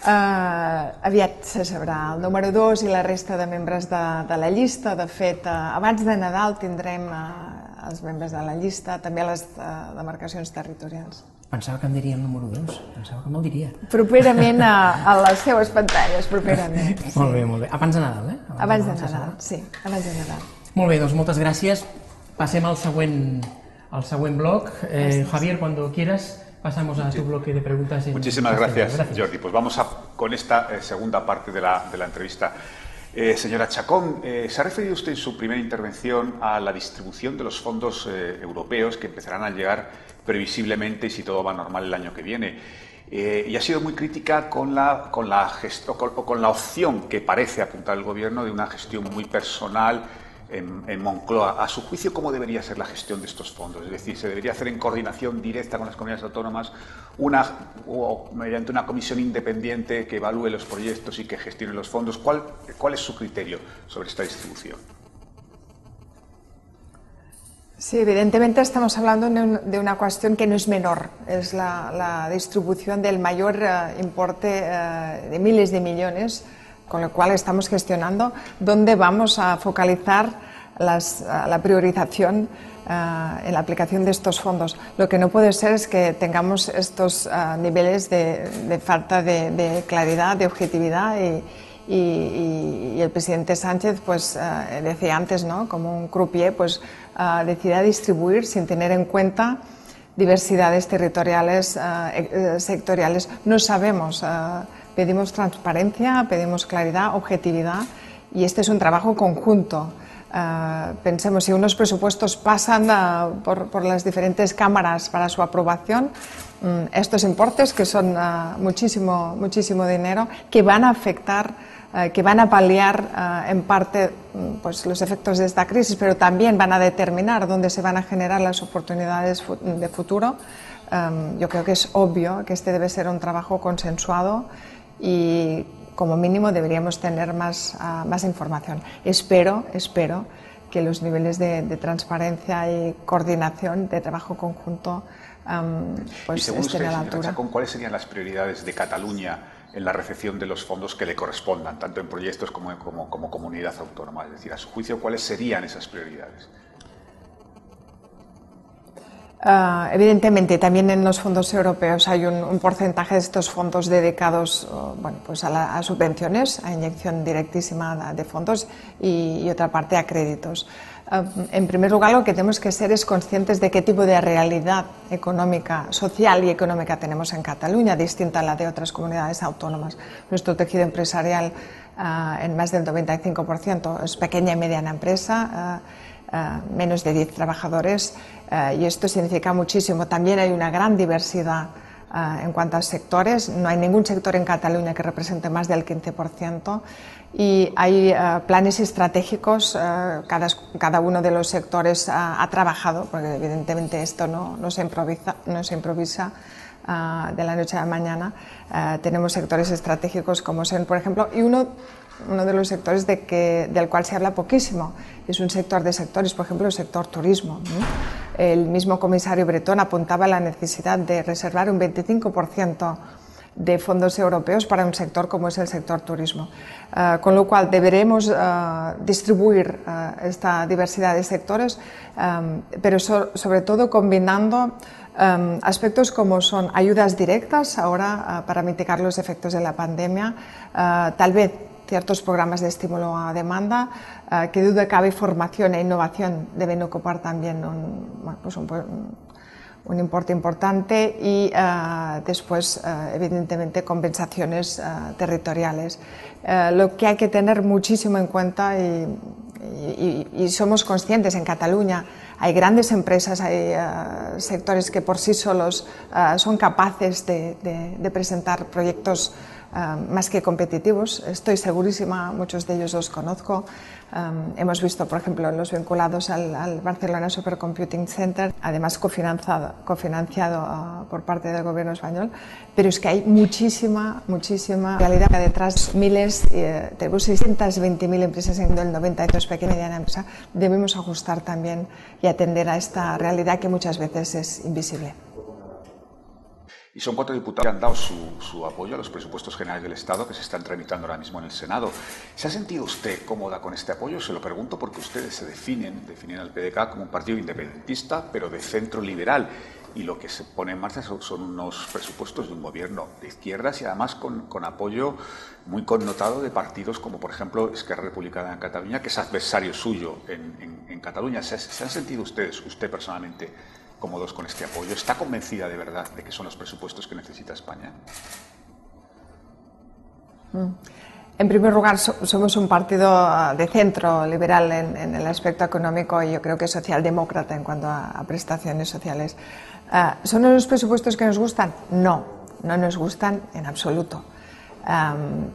Uh, aviat se sabrà el número 2 i la resta de membres de, de la llista. De fet, uh, abans de Nadal tindrem uh, els membres de la llista, també les uh, demarcacions territorials. Pensava que em diria el número 2, pensava que me'l diria. Properament a, a les seues pantalles, properament. Sí. molt bé, molt bé. Abans de Nadal, eh? Abans, abans de Nadal, Nadal, sí, abans de Nadal. Molt bé, doncs moltes gràcies. Passem al següent, al següent bloc. Eh, Javier, cuando quieras, pasamos a tu bloque de preguntas. En Muchísimas gracias, gracias, Jordi. Pues vamos a, con esta eh, segunda parte de la, de la entrevista. Eh, señora Chacón, eh, se ha referido usted en su primera intervención a la distribución de los fondos eh, europeos que empezarán a llegar previsiblemente, si todo va normal, el año que viene. Eh, y ha sido muy crítica con la, con, la gesto, con, con, la opción que parece apuntar el Gobierno de una gestión muy personal en, en, Moncloa. A su juicio, ¿cómo debería ser la gestión de estos fondos? Es decir, ¿se debería hacer en coordinación directa con las comunidades autónomas una, o mediante una comisión independiente que evalúe los proyectos y que gestione los fondos? ¿Cuál, cuál es su criterio sobre esta distribución? Sí, evidentemente estamos hablando de una cuestión que no es menor, es la, la distribución del mayor uh, importe uh, de miles de millones, con lo cual estamos gestionando dónde vamos a focalizar las, uh, la priorización en la aplicación de estos fondos. Lo que no puede ser es que tengamos estos niveles de, de falta de, de, claridad, de objetividad y, y, y, el presidente Sánchez pues decía antes, ¿no? como un croupier, pues uh, decida distribuir sin tener en cuenta diversidades territoriales, uh, sectoriales. No sabemos, uh, pedimos transparencia, pedimos claridad, objetividad y este es un trabajo conjunto. pensemos, si unos presupuestos pasan por, por, las diferentes cámaras para su aprobación, um, estos importes, que son muchísimo, muchísimo dinero, que van a afectar que van a paliar en parte mm, pues, los efectos de esta crisis, pero también van a determinar dónde se van a generar las oportunidades de futuro. Um, yo creo que es obvio que este debe ser un trabajo consensuado y como mínimo deberíamos tener más, uh, más información. Espero, espero que los niveles de, de, transparencia y coordinación de trabajo conjunto um, pues estén usted, a la altura. Chacón, ¿Cuáles serían las prioridades de Cataluña en la recepción de los fondos que le correspondan, tanto en proyectos como, como, como comunidad autónoma? Es decir, a su juicio, ¿cuáles serían esas prioridades? Uh, evidentemente, también en los fondos europeos hay un, un porcentaje de estos fondos dedicados uh, bueno, pues a, la, a, subvenciones, a inyección directísima de fondos y, y otra parte a créditos. Uh, en primer lugar, lo que tenemos que ser es conscientes de qué tipo de realidad económica, social y económica tenemos en Cataluña, distinta a la de otras comunidades autónomas. Nuestro tejido empresarial en más del 95% es pequeña y mediana empresa. Uh, menos de 10 trabajadores uh, y esto significa muchísimo. También hay una gran diversidad uh, en cuanto a sectores. No hay ningún sector en Cataluña que represente más del 15% y hay planes estratégicos. Cada, cada, uno de los sectores ha trabajado, porque evidentemente esto no, no se improvisa. No se improvisa de la noche a la mañana. tenemos sectores estratégicos como son, por ejemplo, y uno uno de los sectores de que, del cual se habla poquísimo. Es un sector de sectores, por ejemplo, el sector turismo. El mismo comisario Bretón apuntaba la necesidad de reservar un 25% de fondos europeos para un sector como es el sector turismo. Uh, con lo cual deberemos uh, distribuir uh, esta diversidad de sectores, um, pero so, sobre todo combinando um, aspectos como son ayudas directas ahora para mitigar los efectos de la pandemia, tal vez ciertos programas de estímulo a demanda, eh, que duda cabe formación e innovación deben ocupar también un, pues importe importante y uh, después, uh, evidentemente, compensaciones uh, territoriales. lo que hay que tener muchísimo en cuenta y somos conscientes en Cataluña, hay grandes empresas, hay sectores que por sí solos son capaces de presentar proyectos más que competitivos. Estoy segurísima, muchos de ellos los conozco. hemos visto, por ejemplo, los vinculados al, Barcelona Supercomputing Center, además cofinanciado, ah, por parte del gobierno español, pero es que hay muchísima, muchísima realidad detrás. Miles, eh, tenemos 620.000 empresas en el 92 pequeña y mediana empresa. Debemos ajustar también y atender a esta realidad que muchas veces es invisible. Y son cuatro diputados que han dado su, apoyo a los presupuestos generales del Estado que se están tramitando ahora mismo en el Senado. ¿Se ha sentido usted cómoda con este apoyo? Se lo pregunto porque ustedes se definen, definen al PDK como un partido independentista, pero de centro liberal. Y lo que se pone en marcha son, unos presupuestos de un gobierno de izquierdas y además con, apoyo muy connotado de partidos como, por ejemplo, Esquerra Republicana en Cataluña, que es adversario suyo en, Cataluña. ¿Se, ¿Se han sentido ustedes, usted personalmente, cómodos con este apoyo? ¿Está convencida de verdad de que son los presupuestos que necesita España? Mm. En primer lugar, somos un partido ah, de centro liberal en, el aspecto económico y yo creo que socialdemócrata en cuanto a, prestaciones sociales. Ah, ¿Son los presupuestos que nos gustan? No, no nos gustan en absoluto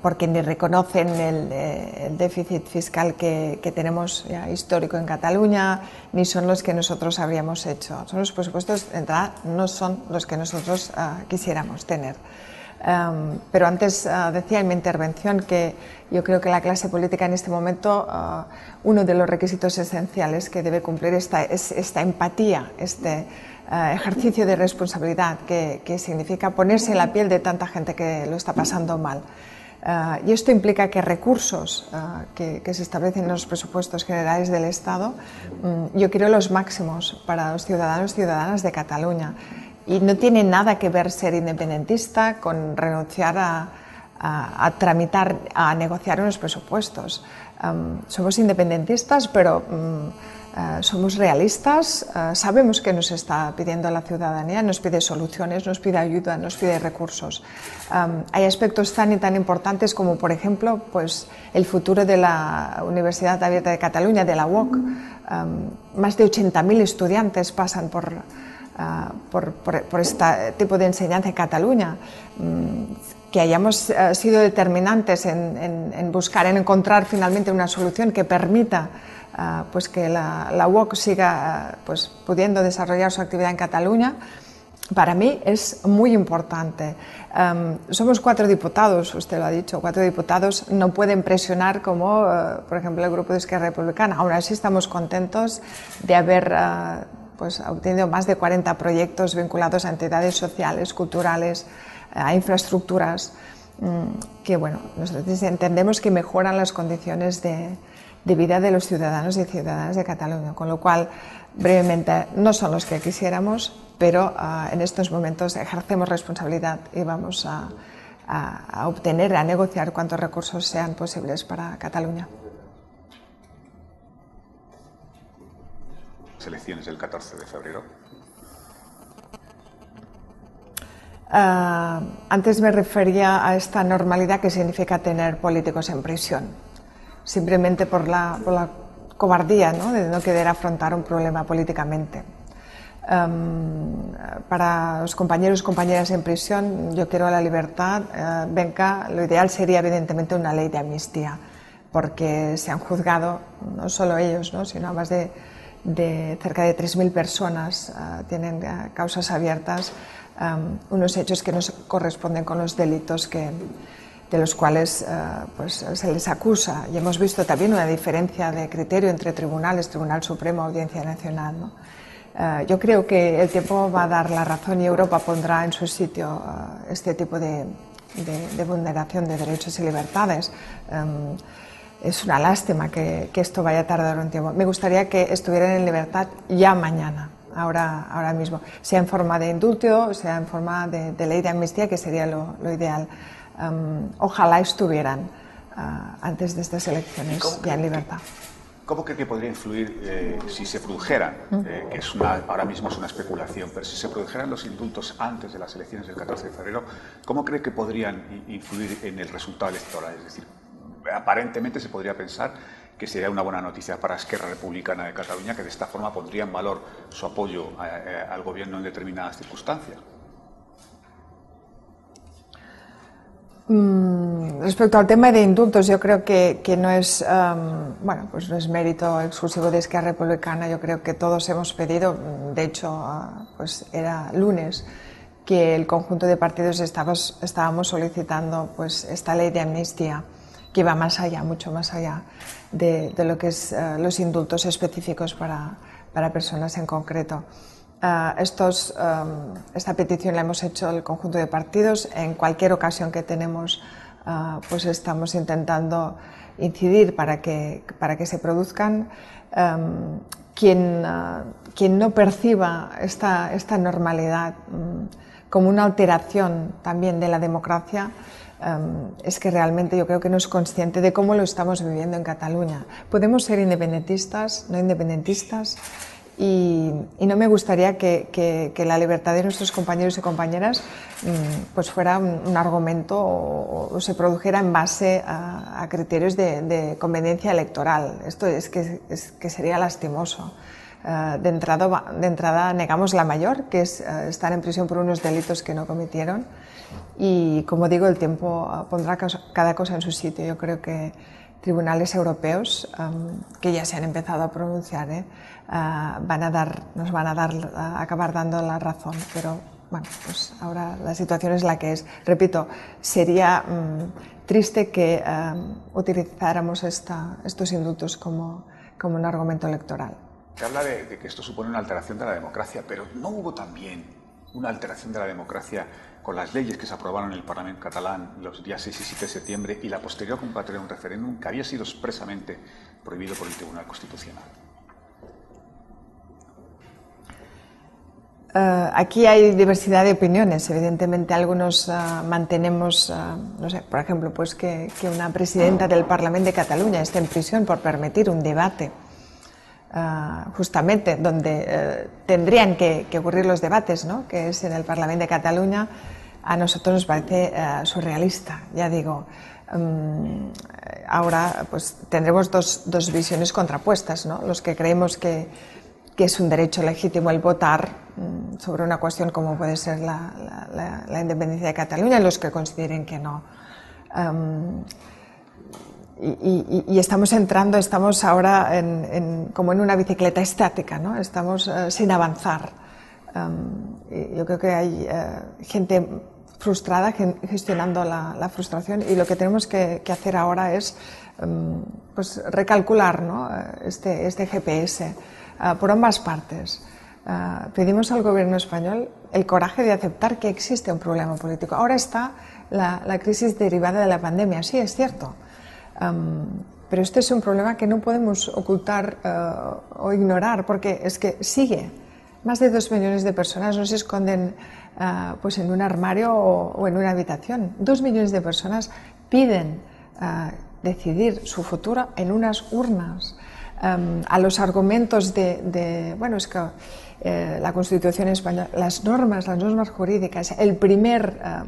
porque ni reconocen el, eh, déficit fiscal que, tenemos ya histórico en Cataluña, ni son los que nosotros habríamos hecho. Son los presupuestos, de entrada, no son los que nosotros ah, quisiéramos tener. pero antes ah, decía en mi intervención que yo creo que la clase política en este momento, ah, uno de los requisitos esenciales que debe cumplir esta, es esta empatía, este, ejercicio de responsabilidad que, significa ponerse en la piel de tanta gente que lo está pasando mal. Eh, y esto implica que recursos eh, que, se establecen en los presupuestos generales del Estado, mm, yo quiero los máximos para los ciudadanos y ciudadanas de Cataluña. Y no tiene nada que ver ser independentista con renunciar a, tramitar, a negociar unos presupuestos. somos independentistas, pero mm, eh, somos realistas, eh, sabemos que nos está pidiendo la ciudadanía, nos pide soluciones, nos pide ayuda, nos pide recursos. hay aspectos tan y tan importantes como, por ejemplo, pues, el futuro de la Universidad Abierta de Cataluña, de la UOC. más de 80.000 estudiantes pasan por, eh, por, por, este tipo de enseñanza en Cataluña. Mm, que hayamos sido determinantes en, en buscar, en encontrar finalmente una solución que permita Ah, pues que la, la UOC siga ah, pues, pudiendo desarrollar su actividad en Cataluña, para mí es muy importante. somos cuatro diputados, usted lo ha dicho, cuatro diputados no pueden presionar como, ah, por ejemplo, el Grupo de Izquierda Republicana. Aún así estamos contentos de haber pues, obtenido más de 40 proyectos vinculados a entidades sociales, culturales, a infraestructuras, mm, que bueno, nosotros entendemos que mejoran las condiciones de, de vida de los ciudadanos y ciudadanas de Cataluña, con lo cual, brevemente, no son los que quisiéramos, pero ah, en estos momentos ejercemos responsabilidad y vamos a, a, obtener, a negociar cuantos recursos sean posibles para Cataluña. Elecciones del 14 de febrero. Ah, antes me refería a esta normalidad que significa tener políticos en prisión simplemente por la, cobardía de no querer afrontar un problema políticamente. Um, para los compañeros y compañeras en prisión, yo quiero la libertad. Uh, lo ideal sería evidentemente una ley de amnistía, porque se han juzgado, no solo ellos, ¿no? sino más de, cerca de 3.000 personas uh, tienen uh, causas abiertas, um, unos hechos que no corresponden con los delitos que, de los cuales eh, pues, se les acusa. Y hemos visto también una diferencia de criterio entre tribunales, Tribunal Supremo, Audiencia Nacional. Eh, yo creo que el tiempo va a dar la razón y Europa pondrá en su sitio eh, este tipo de, vulneración de derechos y libertades. Em, es una lástima que, esto vaya a tardar un tiempo. Me gustaría que estuvieran en libertad ya mañana, ahora, ahora mismo, sea en forma de indulto, sea en forma de, ley de amnistía, que sería lo ideal ojalá estuvieran ah, antes de estas elecciones ya en libertad. ¿Cómo cree que podría influir eh, si se produjeran, eh, que es una, ahora mismo es una especulación, pero si se produjeran los indultos antes de las elecciones del 14 de febrero, ¿cómo cree que podrían influir en el resultado electoral? Es decir, aparentemente se podría pensar que sería una buena noticia para Esquerra Republicana de Cataluña, que de esta forma pondría en valor su apoyo al gobierno en determinadas circunstancias. Mm, respecto al tema de indultos, yo creo que, no es bueno, pues no es mérito exclusivo de Esquerra Republicana. Yo creo que todos hemos pedido, de hecho, ah, pues era lunes que el conjunto de partidos estábamos, solicitando pues esta ley de amnistía que va más allá, mucho más allá de, lo que es eh, los indultos específicos para, para personas en concreto. Eh, estos, em, esta petición la hemos hecho el conjunto de partidos. En cualquier ocasión que tenemos, eh, pues estamos intentando incidir para que, para que se produzcan. Em, quien, quien, no perciba esta, esta normalidad mm, como una alteración también de la democracia, Em, es que realmente yo creo que no es consciente de cómo lo estamos viviendo en Cataluña. Podemos ser independentistas, no independentistas, y, no me gustaría que, la libertad de nuestros compañeros y compañeras mm, pues fuera un, argumento o, se produjera en base a, criterios de, conveniencia electoral. Esto es que, que sería lastimoso. Eh, de, entrada, de entrada negamos la mayor, que es eh, estar en prisión por unos delitos que no cometieron y como digo, el tiempo ah, pondrá cada cosa en su sitio. Yo creo que tribunales europeos, que ya se han empezado a pronunciar, ¿eh? Ah, van a dar, nos van a dar, a acabar dando la razón. Pero bueno, pues ahora la situación es la que es. Repito, sería mm, triste que utilizáramos esta, estos indultos como, como un argumento electoral. Se habla de, de que esto supone una alteración de la democracia, pero ¿no hubo también una alteración de la democracia con las leyes que se aprobaron en el Parlamento catalán los días 6 y 7 de septiembre y la posterior convocatoria de un referéndum que había sido expresamente prohibido por el Tribunal Constitucional. Eh, aquí hay diversidad de opiniones. Evidentemente, algunos eh, mantenemos, eh, no sé, por ejemplo, pues que, que, una presidenta del Parlamento de Cataluña esté en prisión por permitir un debate, justamente donde tendrían que, que, ocurrir los debates, ¿no? que es en el Parlamento de Cataluña a nosotros nos parece surrealista, ya digo. Mm, ahora pues tendremos dos, dos, visiones contrapuestas, ¿no? los que creemos que, que, es un derecho legítimo el votar mm, sobre una cuestión como puede ser la, la, independencia de Cataluña y los que consideren que no. y, y, estamos entrando, estamos ahora en, en, como en una bicicleta estática, ¿no? estamos uh, sin avanzar. yo creo que hay uh, gente frustrada gestionando la, frustración y lo que tenemos que, hacer ahora es em, pues, recalcular ¿no? este, este, GPS eh, por ambas partes. Eh, pedimos al gobierno español el coraje de aceptar que existe un problema político. Ahora está la, crisis derivada de la pandemia, sí, es cierto. Em, pero este es un problema que no podemos ocultar eh, o ignorar porque es que sigue. Más de dos millones de personas no se esconden Ah, pues en un armario o, en una habitación. Dos millones de personas piden ah, decidir su futuro en unas urnas. A los argumentos de, bueno, es que eh, la Constitución española, las normas, las normas jurídicas, el primer ah,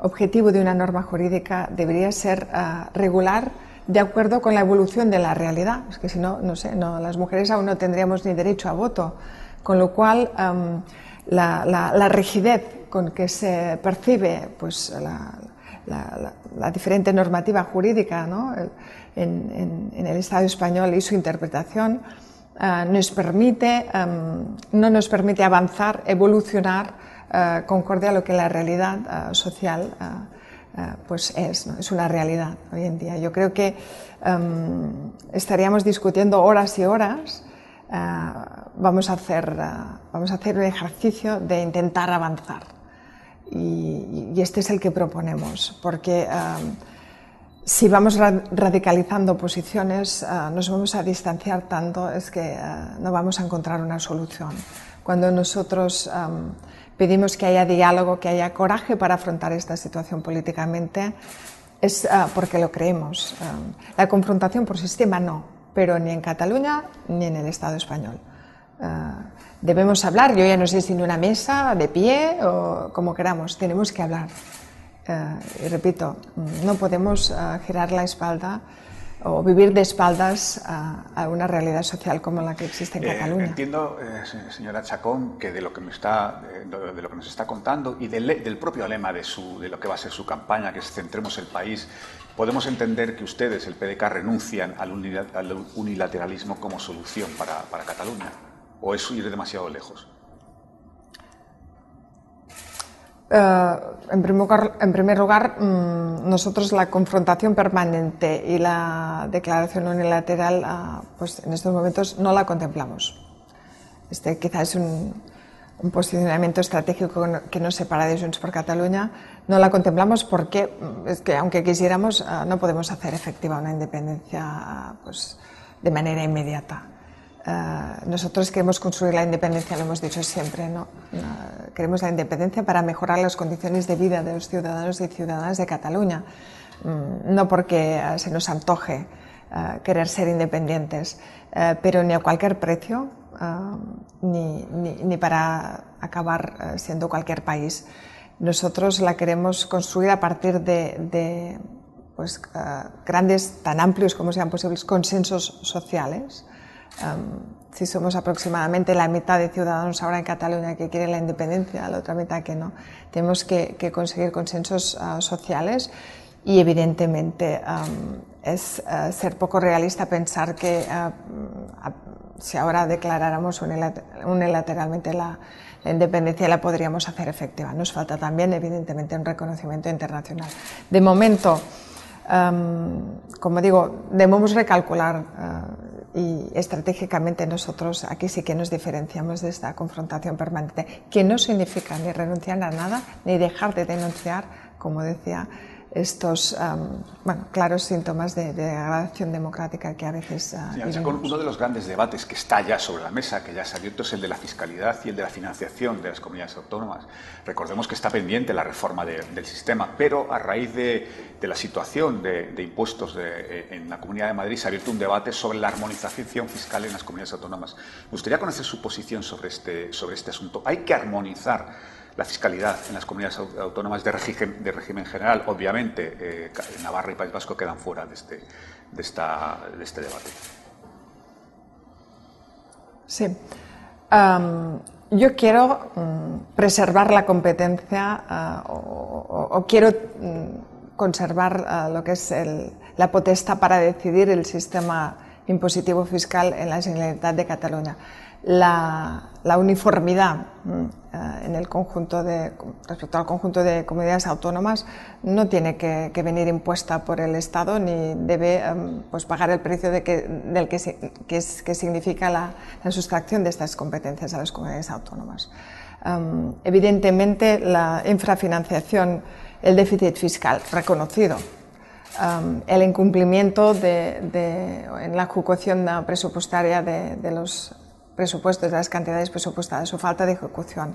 objetivo de una norma jurídica debería ser regular de acuerdo con la evolución de la realidad. Es que si no, no sé, no, las mujeres aún no tendríamos ni derecho a voto. Con lo cual, la, rigidez con que se percibe pues, la, diferente normativa jurídica en, el Estado español y su interpretación eh, nos permite, em, no nos permite avanzar, evolucionar uh, concorde a lo que la realidad eh, social pues es, es una realidad hoy en día. Yo creo que em, estaríamos discutiendo horas y horas eh, vamos, a hacer, eh, vamos a hacer un ejercicio de intentar avanzar. Y, este es el que proponemos, porque eh, si vamos radicalizando posiciones, nos vamos a distanciar tanto, es que no vamos a encontrar una solución. Cuando nosotros pedimos que haya diálogo, que haya coraje para afrontar esta situación políticamente, es porque lo creemos. la confrontación por sistema no, pero ni en Cataluña ni en el Estado español. Debemos hablar, yo ya no sé si en una mesa, de pie o como queramos, tenemos que hablar. Eh, y repito, no podemos eh, girar la espalda o vivir de espaldas a, una realidad social como la que existe en Cataluña. Entiendo, señora Chacón, que de lo que, me está, de lo que nos está contando y del, del propio lema de, su, de lo que va a ser su campaña, que es Centremos el País, podemos entender que ustedes, el PDK, renuncian al unilateralismo como solución para, para Cataluña. ¿O es ir demasiado lejos? Eh, en, primer, lugar, mm, nosotros la confrontación permanente y la declaración unilateral, ah, pues en estos momentos no la contemplamos. Este quizás es un, posicionamiento estratégico que nos separa de Junts por Cataluña. No la contemplamos porque mm, es que aunque quisiéramos ah, no podemos hacer efectiva una independencia ah, pues, de manera inmediata. Eh, nosotros queremos construir la independencia, lo hemos dicho siempre, ¿no? Eh, queremos la independencia para mejorar las condiciones de vida de los ciudadanos y ciudadanas de Cataluña, mm, no porque eh, se nos antoje querer ser independientes, pero ni a cualquier precio, ni, ni, para acabar siendo cualquier país. Nosotros la queremos construir a partir de, de pues, grandes, tan amplios como sean posibles, consensos sociales, si somos aproximadamente la mitad de ciudadanos ahora en Cataluña que quieren la independencia, la otra mitad que no, tenemos que, conseguir consensos ah, sociales y evidentemente es ah, ser poco realista pensar que ah, si ahora declaráramos unilateralmente la, la independencia la podríamos hacer efectiva. Nos falta también, evidentemente, un reconocimiento internacional. De momento, como digo, debemos recalcular y estratégicamente nosotros aquí sí que nos diferenciamos de esta confrontación permanente, que no significa ni renunciar a nada, ni dejar de denunciar, como decía estos bueno, claros síntomas de, degradación democrática que a veces uh, Uno de los grandes debates que está ya sobre la mesa, que ya se ha abierto, es el de la fiscalidad y el de la financiación de las comunidades autónomas. Recordemos que está pendiente la reforma del sistema, pero a raíz de, la situación de, impuestos eh, en la Comunidad de Madrid se ha abierto un debate sobre la armonización fiscal en las comunidades autónomas. Me gustaría conocer su posición sobre este, sobre este asunto. ¿Hay que armonizar la fiscalidad en las comunidades autónomas de régimen, general. Obviamente, eh, Navarra y País Vasco quedan fuera de este, este debate. Sí. yo quiero mm, preservar la competencia ah, o, quiero mm, conservar ah, lo que es la potestad para decidir el sistema impositivo fiscal en la Generalitat de Cataluña la, uniformidad mm, eh, en el conjunto de, respecto al conjunto de comunidades autónomas no tiene que, venir impuesta por el Estado ni debe em, pues pagar el precio de que, del que, que, significa la, sustracción de estas competencias a las comunidades autónomas. Em, evidentemente, la infrafinanciación, el déficit fiscal reconocido, em, el incumplimiento de, en la ejecución presupuestaria de, de los presupuestos, de las cantidades presupuestadas, su falta de ejecución,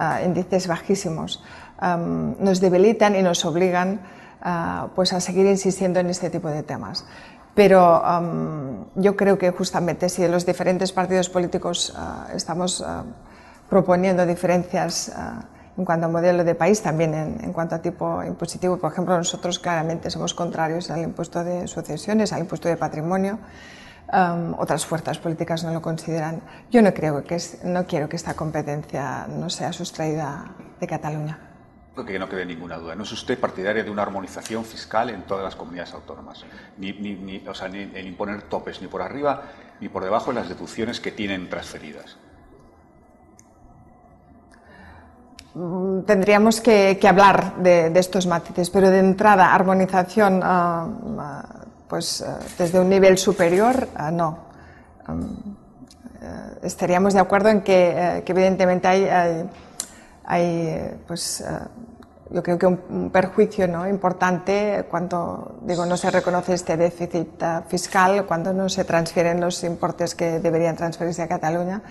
uh, índices bajísimos, um, nos debilitan y nos obligan uh, pues a seguir insistiendo en este tipo de temas. Pero um, yo creo que justamente si los diferentes partidos políticos uh, estamos proponiendo diferencias en cuanto a modelo de país, también en, en, cuanto a tipo impositivo, por ejemplo, nosotros claramente somos contrarios al impuesto de sucesiones, al impuesto de patrimonio, otras fuerzas políticas no lo consideran. Yo no, creo que no quiero que esta competencia no sea sustraída de Cataluña. Que no quede ninguna duda. No es usted partidaria de una armonización fiscal en todas las comunidades autónomas, ni, ni, o sea, ni en imponer topes ni por arriba ni por debajo de las deducciones que tienen transferidas. Tendríamos que, hablar de, estos matices, pero de entrada, armonización ah, ah, pues eh, desde un nivel superior, eh, no. Eh, estaríamos de acuerdo en que, evidentemente hay, pues, yo creo que un, perjuicio ¿no? importante cuando digo, no se reconoce este déficit fiscal, cuando no se transfieren los importes que deberían transferirse a Cataluña.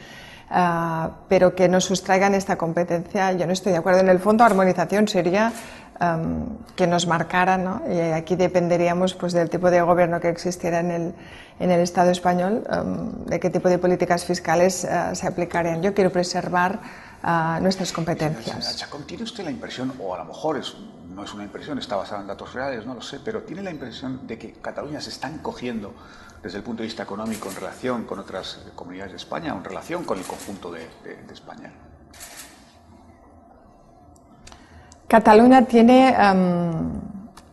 Pero que nos sustraigan esta competencia, yo no estoy de acuerdo. En el fondo, armonización sería que nos marcaran, ¿no? y aquí dependeríamos pues, del tipo de gobierno que existiera en el, en el Estado español, de qué tipo de políticas fiscales uh, se aplicarían. Yo quiero preservar uh, nuestras competencias. ¿tiene usted la impresión, o a lo mejor es no es una impresión, está basada en datos reales, no lo sé, pero tiene la impresión de que Cataluña se está encogiendo desde el punto de vista económico en relación con otras comunidades de España en relación con el conjunto de, España. Cataluña tiene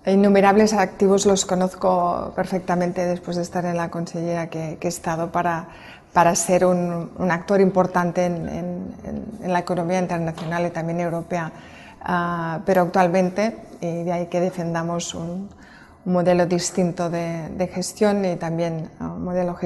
innumerables activos, los conozco perfectamente después de estar en la consellera que, he estado para, para ser un, actor importante en, la economía internacional y también europea. Ah, pero actualmente, y de ahí que defendamos un, modelo distinto de, gestión y también ah, un modelo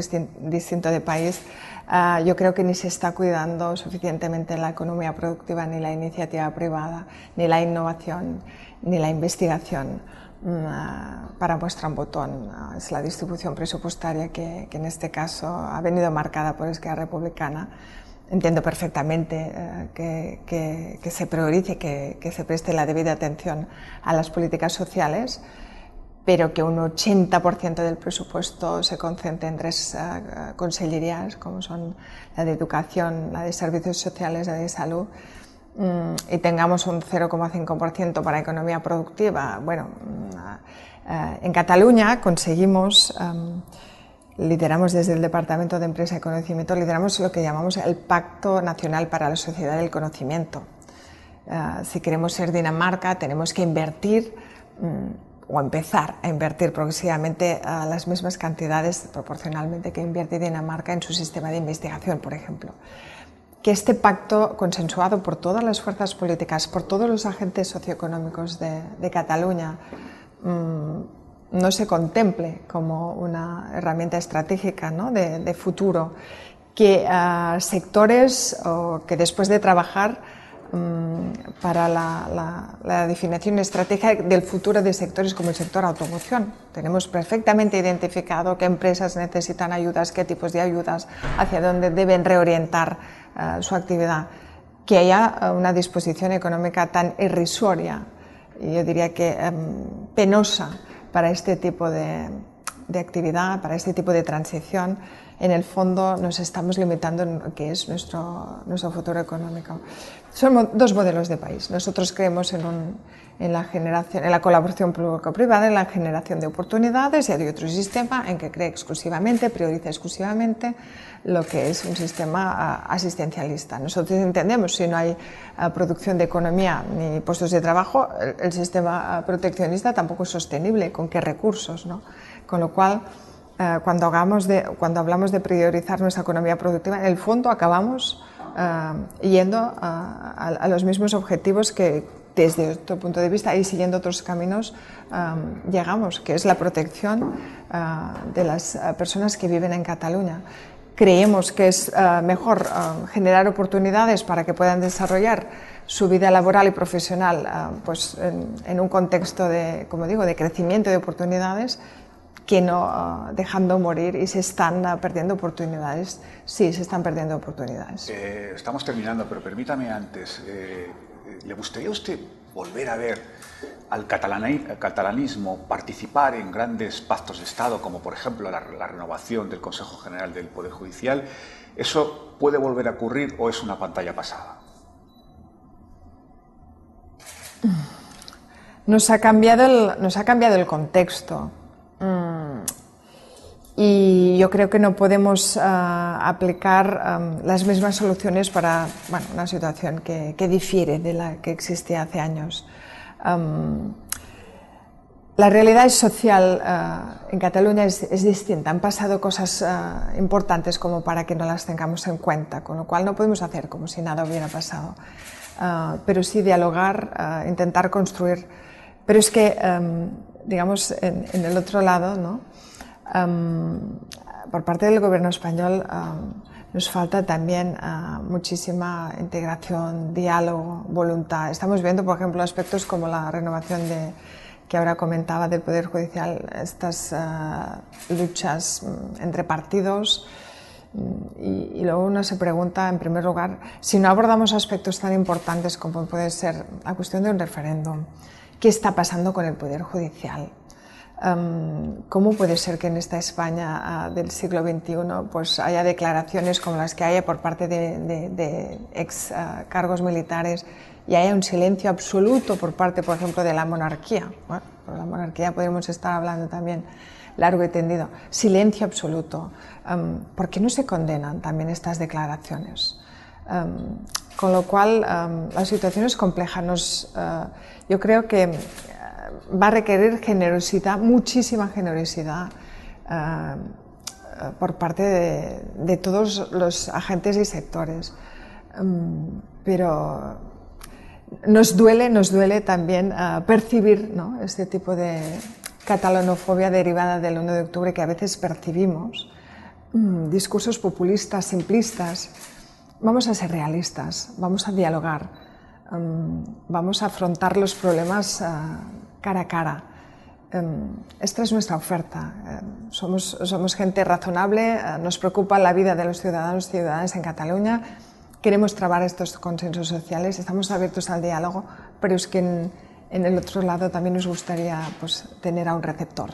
distinto de país, ah, yo creo que ni se está cuidando suficientemente la economía productiva, ni la iniciativa privada, ni la innovación, ni la investigación. Mm, para muestra un botón. Es la distribución presupuestaria que, en este caso ha venido marcada por Esquerra Republicana. Entiendo perfectamente eh, que, se priorice, que, que, se preste la debida atención a las políticas sociales, pero que un 80% del presupuesto se concentre en tres uh, consellerías, como son la de educación, la de servicios sociales, la de salud, Mm, y tengamos un 0,5% para economía productiva. Bueno, mm, eh, en Cataluña conseguimos, em, lideramos desde el Departamento de Empresa y Conocimiento, lideramos lo que llamamos el Pacto Nacional para la Sociedad del Conocimiento. Eh, si queremos ser Dinamarca, tenemos que invertir mm, o empezar a invertir progresivamente las mismas cantidades proporcionalmente que invierte Dinamarca en su sistema de investigación, por ejemplo. Que este pacto consensuado por todas las fuerzas políticas, por todos los agentes socioeconómicos de, Cataluña, mm, no se contemple como una herramienta estratégica de, futuro, que uh, sectores que después de trabajar para la, la, definición estratégica del futuro de sectores como el sector automoción. Tenemos perfectamente identificado qué empresas necesitan ayudas, qué tipos de ayudas, hacia dónde deben reorientar eh, su actividad, que haya eh, una disposición económica tan irrisoria, yo diría que em, penosa para este tipo de, de, actividad, para este tipo de transición, en el fondo nos estamos limitando en lo que es nuestro, nuestro futuro económico. Son dos modelos de país. Nosotros creemos en, un, en, la, generación, en la colaboración público-privada, en la generación de oportunidades y hay otro sistema en que cree exclusivamente, prioriza exclusivamente lo que es un sistema ah, asistencialista. Nosotros entendemos si no hay ah, producción de economía ni puestos de trabajo, el, sistema ah, proteccionista tampoco es sostenible, con qué recursos. ¿no? Con lo cual, cuando, hagamos de, cuando hablamos de priorizar nuestra economía productiva, en el fondo acabamos yendo a, los mismos objetivos que desde otro punto de vista y siguiendo otros caminos llegamos, que es la protección de las personas que viven en Cataluña. Creemos que es eh, mejor eh, generar oportunidades para que puedan desarrollar su vida laboral y profesional eh, pues en, un contexto de, como digo, de crecimiento de oportunidades que no dejando morir y se están perdiendo oportunidades. Sí, se están perdiendo oportunidades. estamos terminando, pero permítame antes, ¿le gustaría a usted volver a ver al catalanismo participar en grandes pactos de Estado, como por ejemplo la, renovación del Consejo General del Poder Judicial, ¿eso puede volver a ocurrir o es una pantalla pasada? Nos ha cambiado el, nos ha cambiado el contexto. Y yo creo que no podemos ah, aplicar ah, las mismas soluciones para una situación que, que difiere de la que existía hace años la realidad social eh, en Cataluña es, distinta. Han pasado cosas eh, importantes como para que no las tengamos en cuenta, con lo cual no podemos hacer como si nada hubiera pasado. Pero sí dialogar, intentar construir. Pero es que, digamos, en, el otro lado, ¿no? Por parte del gobierno español, nos falta también ah, muchísima integración, diálogo, voluntad. Estamos viendo, por ejemplo, aspectos como la renovación de, que ahora comentaba del Poder Judicial, estas ah, luchas mm, entre partidos. Mm, y, y, luego uno se pregunta, en primer lugar, si no abordamos aspectos tan importantes como puede ser la cuestión de un referéndum, ¿qué está pasando con el Poder Judicial? Em, ¿Cómo puede ser que en esta España ah, del siglo XXI pues, haya declaraciones como las que haya por parte de, ex ah, cargos militares y haya un silencio absoluto por parte, por ejemplo, de la monarquía? Bueno, por la monarquía podemos estar hablando también largo y tendido. Silencio absoluto. Em, ¿Por qué no se condenan también estas declaraciones? Em, con lo cual, la situación es compleja. Nos, eh, yo creo que va a requerir generosidad, muchísima generosidad eh, por parte de, todos los agentes y sectores. Mm, pero nos duele, nos duele también eh, percibir este tipo de catalanofobia derivada del 1 de octubre que a veces percibimos, mm, discursos populistas, simplistas. Vamos a ser realistas, vamos a dialogar, mm, vamos a afrontar los problemas eh, cara a cara. Em, esta es nuestra oferta. Em, somos, somos gente razonable, eh, nos preocupa la vida de los ciudadanos y ciudadanas en Cataluña, queremos trabar estos consensos sociales, estamos abiertos al diálogo, pero es que en, el otro lado también nos gustaría pues, tener a un receptor.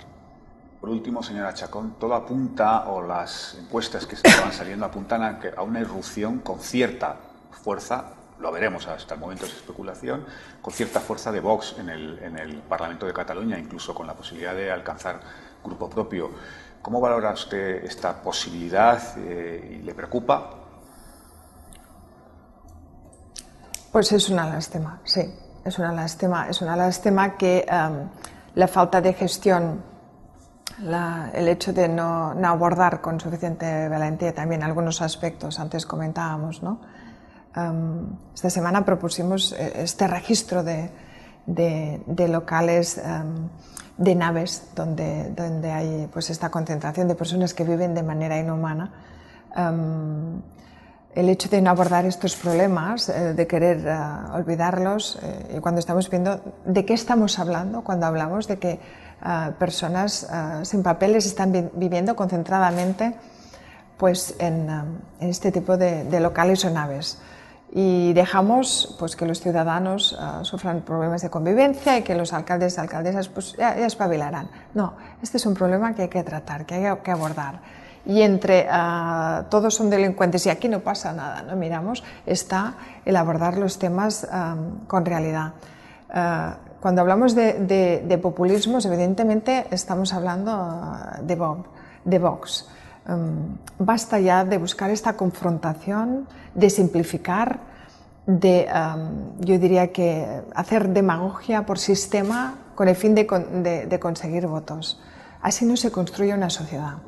Por último, señora Chacón, todo apunta, o las encuestas que estaban saliendo apuntan a, a una irrupción con cierta fuerza lo veremos hasta el momento es especulación, con cierta fuerza de Vox en el, Parlamento de Cataluña, incluso con la posibilidad de alcanzar grupo propio. ¿Cómo valora usted esta posibilidad eh, y le preocupa? Pues es una lástima, sí, es una lástima, es una lástima que em, la falta de gestión, el hecho de no, no, abordar con suficiente valentía también algunos aspectos, antes comentábamos, ¿no? Esta semana propusimos eh, este registro de, locales, de naves, donde, donde hay pues, esta concentración de personas que viven de manera inhumana. el hecho de no abordar estos problemas, eh, de querer eh, olvidarlos, y cuando estamos viendo de qué estamos hablando, cuando hablamos de que personas sin papeles están viviendo concentradamente pues, en, este tipo de, de locales o naves y dejamos pues, que los ciudadanos uh, sufran problemas de convivencia y que los alcaldes y alcaldesas pues, ya, espabilarán. No, este es un problema que hay que tratar, que hay que abordar. Y entre uh, todos son delincuentes y aquí no pasa nada, ¿no? miramos, está el abordar los temas um, con realidad. Uh, cuando hablamos de, de, de, populismos, evidentemente estamos hablando de, Bob, de Vox. Em, basta ya de buscar esta confrontación, de simplificar, de, em, yo diría que hacer demagogia por sistema con el fin de, conseguir votos. Así no se construye una sociedad,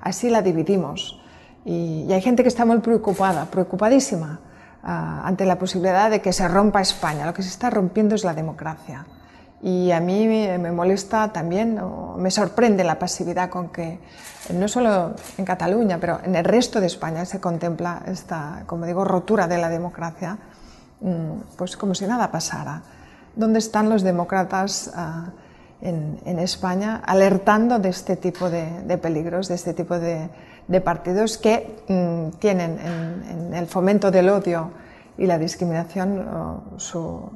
así la dividimos. Y, hay gente que está muy preocupada, preocupadísima, ah, ante la posibilidad de que se rompa España. Lo que se está rompiendo es la democracia. Y a mí me molesta también, me sorprende la pasividad con que, no solo en Cataluña, pero en el resto de España se contempla esta, como digo, rotura de la democracia, mm, pues como si nada pasara. ¿Dónde están los demócratas ah, en, España alertando de este tipo de, peligros, de este tipo de, partidos que mm, tienen en, el fomento del odio y la discriminación su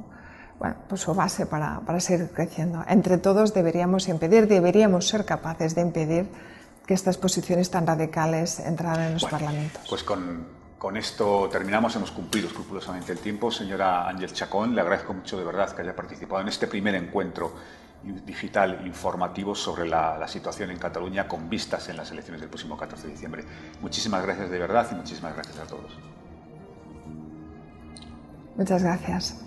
bueno, pues su base para, para, seguir creciendo. Entre todos deberíamos impedir, deberíamos ser capaces de impedir que estas posiciones tan radicales entraran en los parlamentos. Pues con, con, esto terminamos, hemos cumplido escrupulosamente el tiempo. Señora Ángel Chacón, le agradezco mucho de verdad que haya participado en este primer encuentro digital informativo sobre la, la, situación en Cataluña con vistas en las elecciones del próximo 14 de diciembre. Muchísimas gracias de verdad y muchísimas gracias a todos. Muchas gracias.